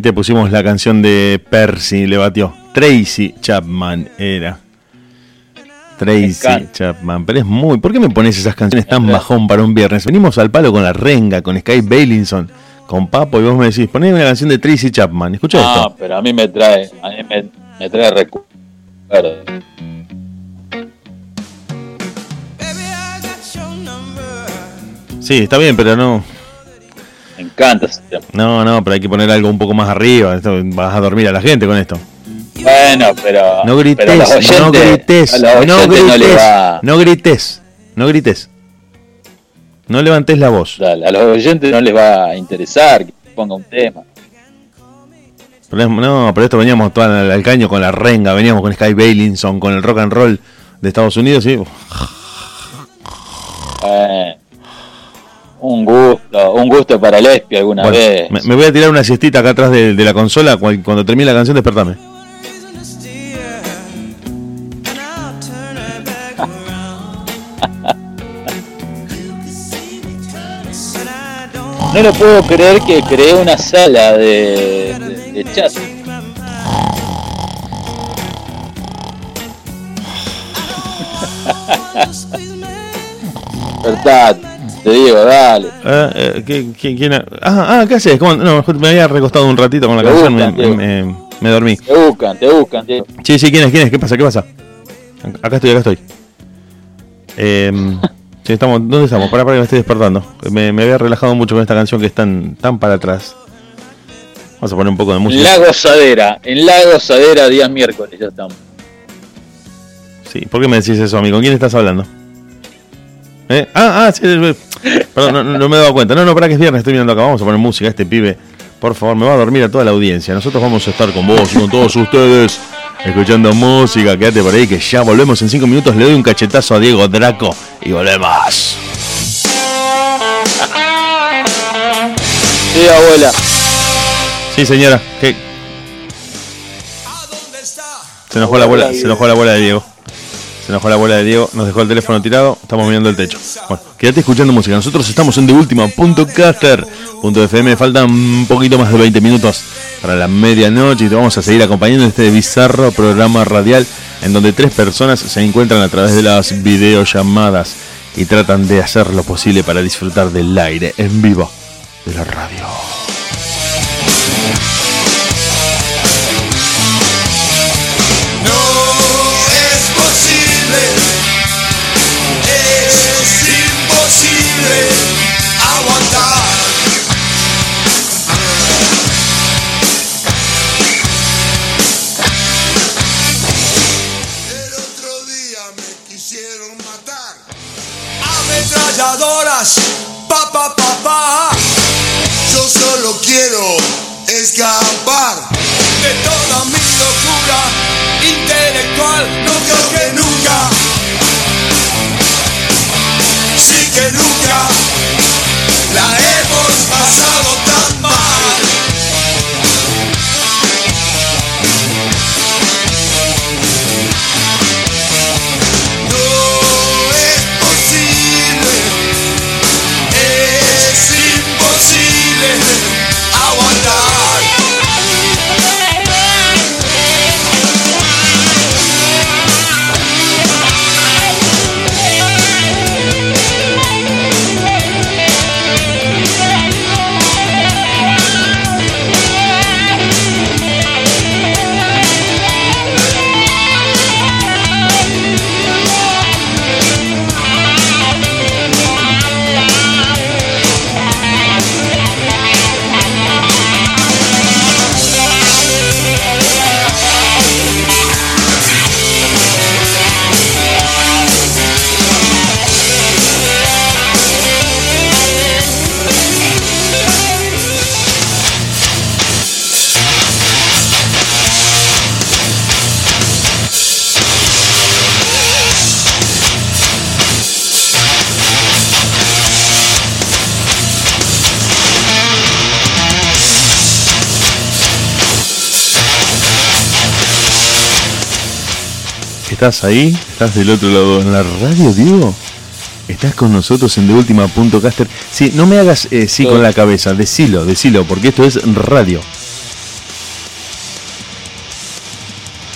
te pusimos la canción de Percy, le batió. Tracy Chapman era. Tracy. Chapman, pero es muy. ¿Por qué me pones esas canciones tan bajón para un viernes? Venimos al palo con la renga, con Sky Bailinson, con Papo, y vos me decís, poneme una canción de Tracy Chapman. Escucha Ah, esto. pero a mí me trae, a mí me, me trae recuerdo. Sí, está bien, pero no. Me encanta ese tema. No, no, pero hay que poner algo un poco más arriba. Esto- vas a dormir a la gente con esto. Bueno, pero. No grites, pero no grites, no no grites, va- no grites, no grites. No levantes la voz. Dale, a los oyentes no les va a interesar que ponga un tema. Pero es- No, pero esto veníamos todo al, al caño con la renga, veníamos con Sky Bailinson, con el rock and roll de Estados Unidos, y Eh, un gusto, un gusto para el ESPI alguna Bueno, vez. me, me voy a tirar una siestita acá atrás de, de la consola. Cuando termine la canción, despertame. No lo puedo creer que creé una sala de, de- de chat. Verdad, te digo, dale. Eh, ¿qué- qué- quién ha- ah, ah, ¿qué haces? ¿Cómo- No, me había recostado un ratito con la canción, me, tío. me- me dormí. Te buscan, te buscan, tío. Sí, sí, ¿quién es? ¿Quién es? ¿Qué pasa? ¿Qué pasa? Acá estoy, acá estoy. Eh, sí, estamos, ¿Dónde estamos? Para, para que me estoy despertando. Me, me había relajado mucho con esta canción que es tan, tan para atrás. Vamos a poner un poco de En música. la gozadera, en la gozadera, días miércoles, ya estamos. Sí, ¿por qué me decís eso, amigo? ¿Con quién estás hablando? ¿Eh? Ah, ah, sí, eh, perdón, no, no me he dado cuenta. No, no, para que es viernes, estoy mirando acá. Vamos a poner música. Este pibe, por favor, me va a dormir a toda la audiencia. Nosotros vamos a estar con vos y con todos ustedes, escuchando música. Quédate por ahí que ya volvemos en cinco minutos. Le doy un cachetazo a Diego Draco y volvemos. Sí, abuela. Sí, señora. ¿Qué? Se enojó la bola, se enojó la bola de Diego. Se enojó la bola de Diego, nos dejó el teléfono tirado, estamos mirando el techo. Bueno, quédate escuchando música. Nosotros estamos en de última punto caster, punto FM. Faltan un poquito más de 20 minutos para la medianoche y te vamos a seguir acompañando en este bizarro programa radial en donde tres personas se encuentran a través de las videollamadas y tratan de hacer lo posible para disfrutar del aire en vivo de la radio. No creo que nunca, sí que nunca ¿Estás ahí? ¿Estás del otro lado en la radio, Diego? ¿Estás con nosotros en De Última Punto Caster? Sí, no me hagas eh, sí con la cabeza, decilo, decilo, porque esto es radio.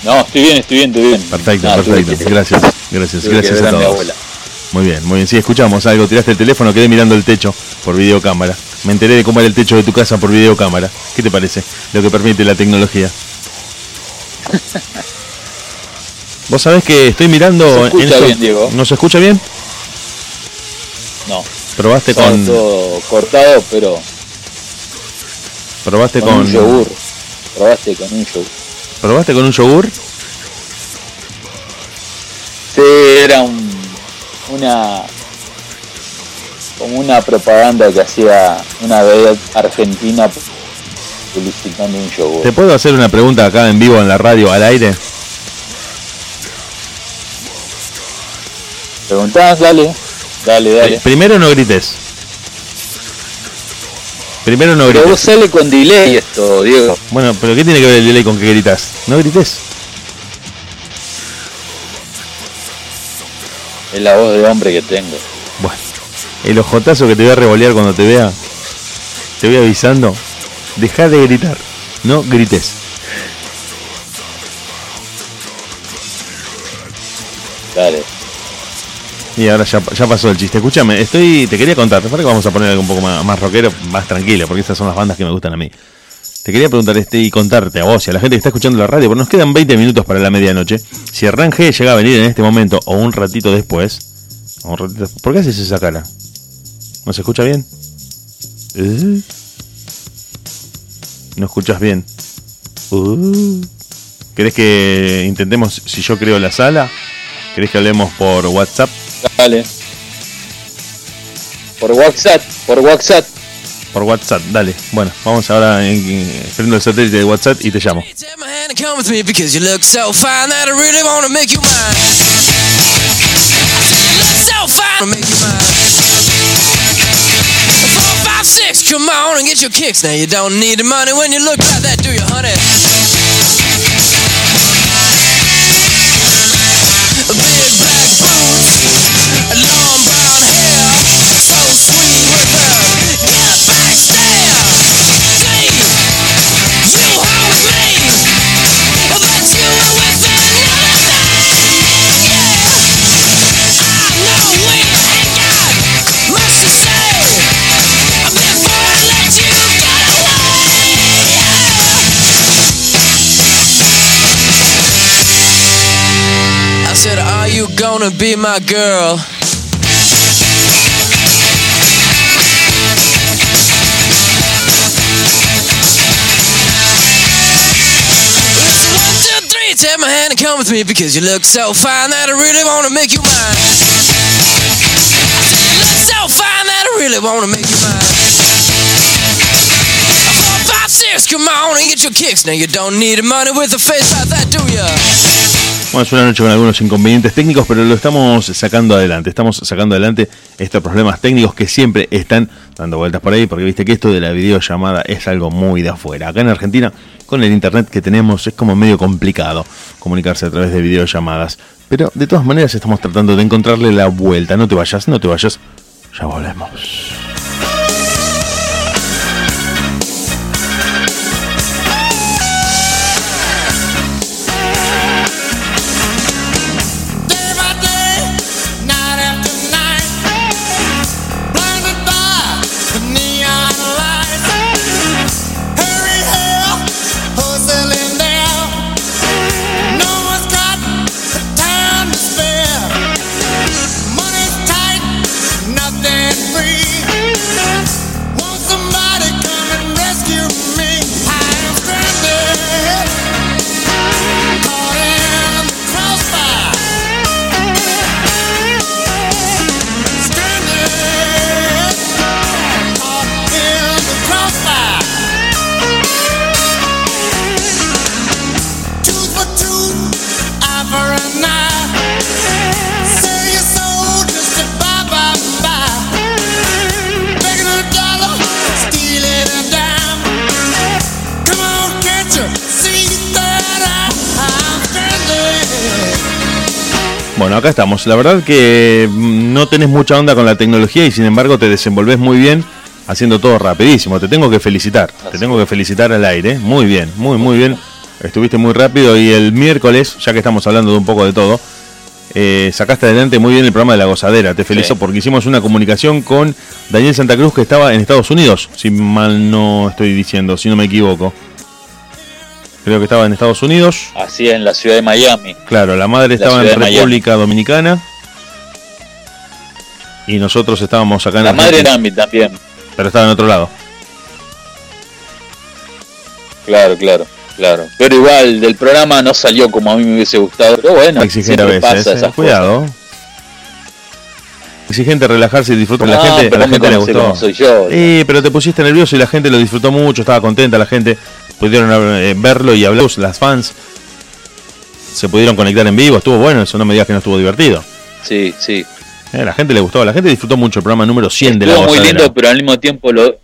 No, estoy bien, estoy bien, estoy bien. Perfecto, tuve perfecto. que- Gracias, gracias, tuve gracias a todos. abuela. Muy bien, muy bien. Sí, escuchamos algo, tiraste el teléfono, quedé mirando el techo por videocámara. Me enteré de cómo era el techo de tu casa por videocámara. ¿Qué te parece? Lo que permite la tecnología. Vos sabés que estoy mirando... Se escucha bien, Diego. ¿No se escucha bien? No, Probaste con... todo cortado, pero Probaste con, con... un yogur. Probaste con un yogur. ¿Probaste con un yogur? Sí, era un, una como una propaganda que hacía una vez Argentina publicitando un yogur. ¿Te puedo hacer una pregunta acá en vivo en la radio al aire? ¿Preguntás? Dale, dale, dale. Eh, primero no grites. Primero no Pero vos grites. sale con delay esto, Diego. Bueno, pero ¿qué tiene que ver el delay con que gritas? No grites. Es la voz de hombre que tengo. Bueno, el ojotazo que te voy a revolear cuando te vea, te voy avisando. Deja de gritar, no grites. Dale. Y ahora ya, pasó el chiste. Escúchame, estoy, te quería contar, para que vamos a poner algo un poco más, rockero, más tranquilo, porque estas son las bandas que me gustan a mí. Te quería preguntar este y contarte a vos y a la gente que está escuchando la radio, porque nos quedan 20 minutos para la medianoche. Si Hernán G llega a venir en este momento o un ratito después, o un ratito después- ¿por qué haces esa cara? ¿No se escucha bien? ¿Eh? ¿No escuchas bien? Uh. ¿Querés que intentemos si yo creo la sala? ¿Querés que hablemos por WhatsApp? Dale. Por WhatsApp, por WhatsApp. Por WhatsApp, dale. Bueno, vamos ahora en, en- prendo el satélite de WhatsApp y te llamo. Take my hand and come with me because you look so fine that I really wanna make you mine. You look so fine, wanna make you mine. Four, five, six, come on and get your kicks. Now you don't need the money when you look like that, do you, honey? Big black long brown hair, so sweet with her. Get back there, see. You me, but you were with another. Yeah, I know got much to say. Before I let you get away. I said, Are you gonna be my girl? And come with me because you look so fine that I really wanna make you mine. Bueno, es una noche con algunos inconvenientes técnicos, pero lo estamos sacando adelante. Estamos sacando adelante estos problemas técnicos que siempre están dando vueltas por ahí, porque viste que esto de la videollamada es algo muy de afuera. Acá en Argentina, con el internet que tenemos, es como medio complicado comunicarse a través de videollamadas. Pero de todas maneras estamos tratando de encontrarle la vuelta. No te vayas, no te vayas. Ya volvemos. Acá estamos. La verdad que mm, no tenés mucha onda con la tecnología y sin embargo te desenvolves muy bien haciendo todo rapidísimo. Te tengo que felicitar. Te tengo que felicitar al aire. Muy bien, muy, muy bien. Estuviste muy rápido y el miércoles, ya que estamos hablando de un poco de todo, eh, sacaste adelante muy bien el programa de la gozadera. Te felicito Sí. porque hicimos una comunicación con Daniel Santa Cruz que estaba en Estados Unidos, si mal no estoy diciendo, si no me equivoco. Creo que estaba en Estados Unidos. Así en la ciudad de Miami. Claro, la madre La estaba en Miami. República Dominicana. Y nosotros estábamos acá en La madre Argentina, Nami también. pero estaba en otro lado. Claro, claro. Claro. Pero igual, del programa no salió como a mí me hubiese gustado. Pero bueno, Exigente a veces. pasa eh, esas Cuidado. Exigente relajarse y disfrutar. cosas. la No, gente, a pero la gente le gustó. soy yo. Sí, pero te pusiste nervioso y la gente lo disfrutó mucho, estaba contenta la gente, pudieron eh, verlo y hablar, las fans se pudieron conectar en vivo, estuvo bueno, eso no me digas que no estuvo divertido. Sí, sí. Eh, la gente le gustó, la gente disfrutó mucho el programa número 100 de la Estuvo muy Gozadera. lindo, pero al mismo tiempo lo,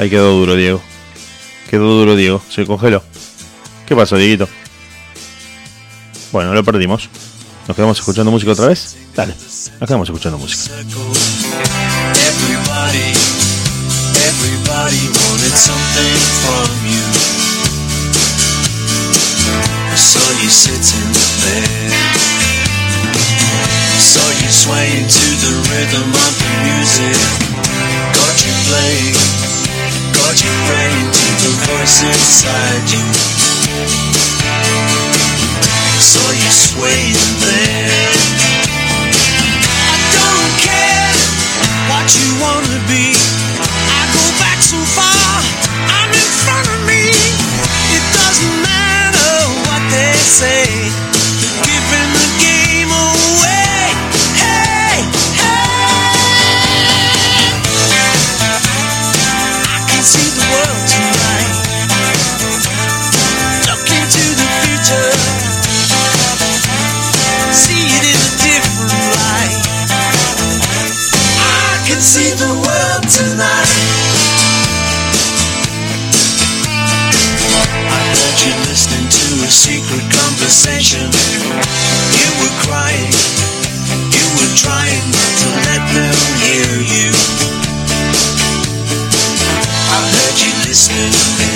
Ahí quedó duro, Diego. Quedó duro, Diego. Se congeló. ¿Qué pasó, Dieguito? Bueno, lo perdimos. ¿Nos quedamos escuchando música otra vez? Dale, quedamos escuchando música. Everybody, everybody wanted something from you. I saw you sitting there. Saw you swaying to the rhythm of the music. Got you playing, got you praying to the voice inside you. Saw you swaying there. You wanna be. I go back so far, I'm in front of me. It doesn't matter what they say. Secret conversation. You were crying, you were trying not to let them hear you. I heard you listening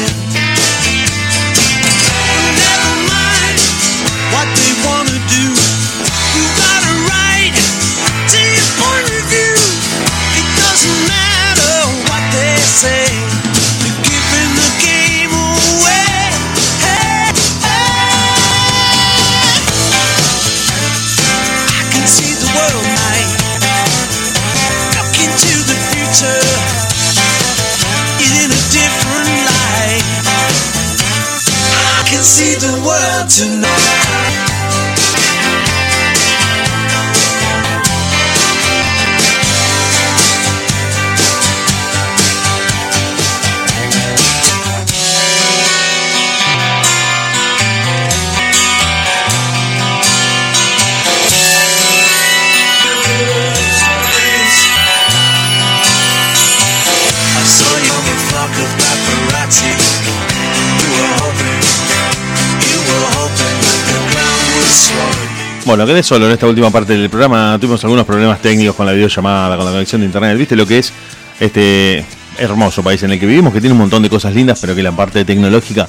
Bueno, quedé solo en esta última parte del programa. Tuvimos algunos problemas técnicos con la videollamada, con la conexión de internet. ¿Viste lo que es este hermoso país en el que vivimos? Que tiene un montón de cosas lindas, pero que la parte tecnológica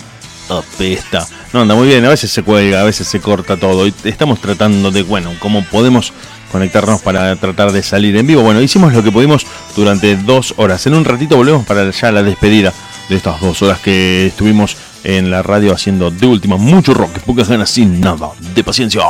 apesta. No anda muy bien, a veces se cuelga, a veces se corta todo. Estamos tratando de, bueno, cómo podemos conectarnos para tratar de salir en vivo. Bueno, hicimos lo que pudimos durante dos horas. En un ratito volvemos para ya la despedida de estas dos horas que estuvimos en la radio haciendo de última mucho rock, pocas ganas sin nada de paciencia.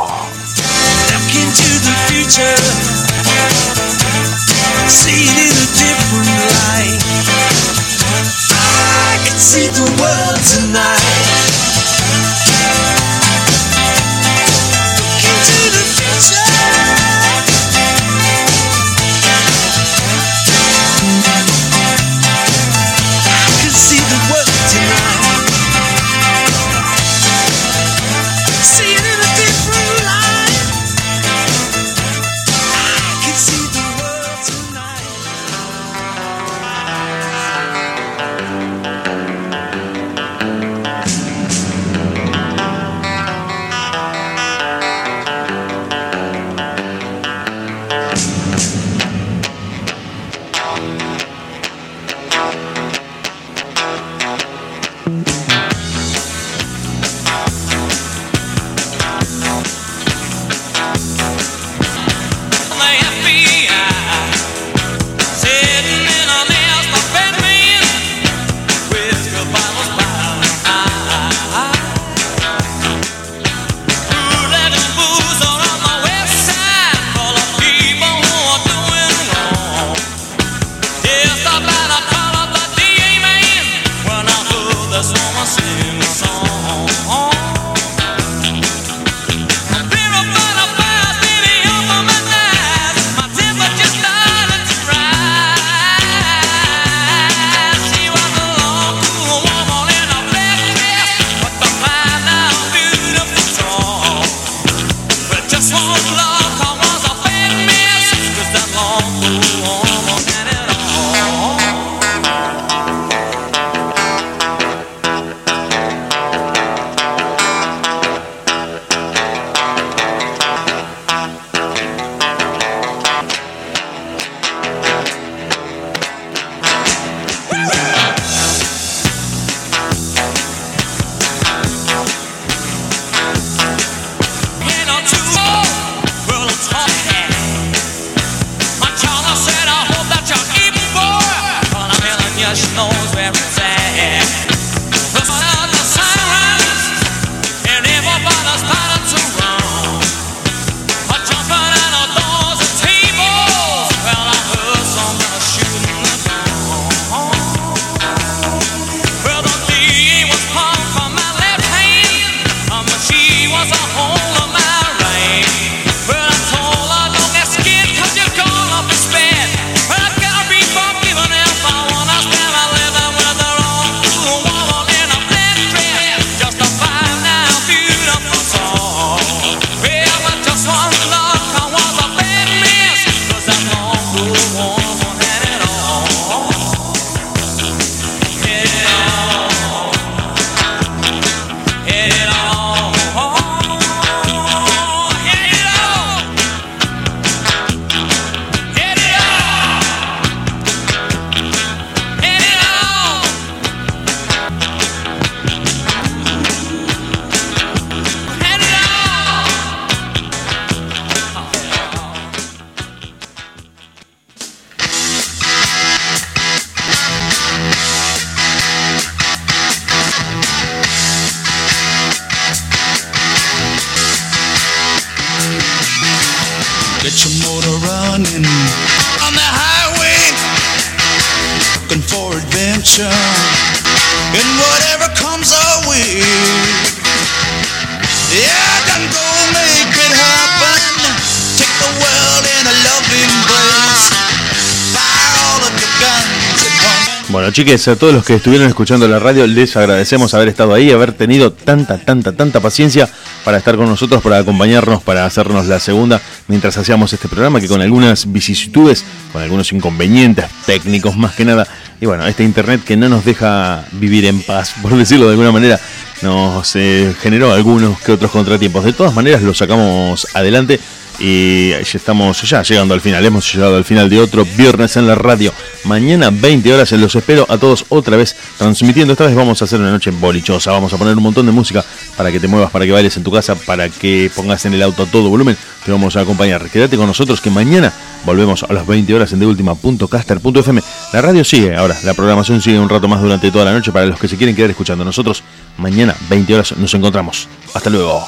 Chiques, a todos los que estuvieron escuchando la radio, les agradecemos haber estado ahí, haber tenido tanta, tanta, tanta paciencia para estar con nosotros, para acompañarnos, para hacernos la segunda mientras hacíamos este programa, que con algunas vicisitudes, con algunos inconvenientes técnicos más que nada, y bueno, este internet que no nos deja vivir en paz, por decirlo de alguna manera, nos eh, generó algunos que otros contratiempos. De todas maneras, lo sacamos adelante y estamos ya llegando al final. Hemos llegado al final de otro viernes en la radio. Mañana 20 horas los espero a todos otra vez transmitiendo. Esta vez vamos a hacer una noche bolichosa. Vamos a poner un montón de música para que te muevas, para que bailes en tu casa, para que pongas en el auto a todo volumen. Te vamos a acompañar. Quédate con nosotros que mañana volvemos a las 20 horas en deultima.caster.fm. La radio sigue ahora, la programación sigue un rato más durante toda la noche para los que se quieren quedar escuchando. Nosotros mañana 20 horas nos encontramos. Hasta luego.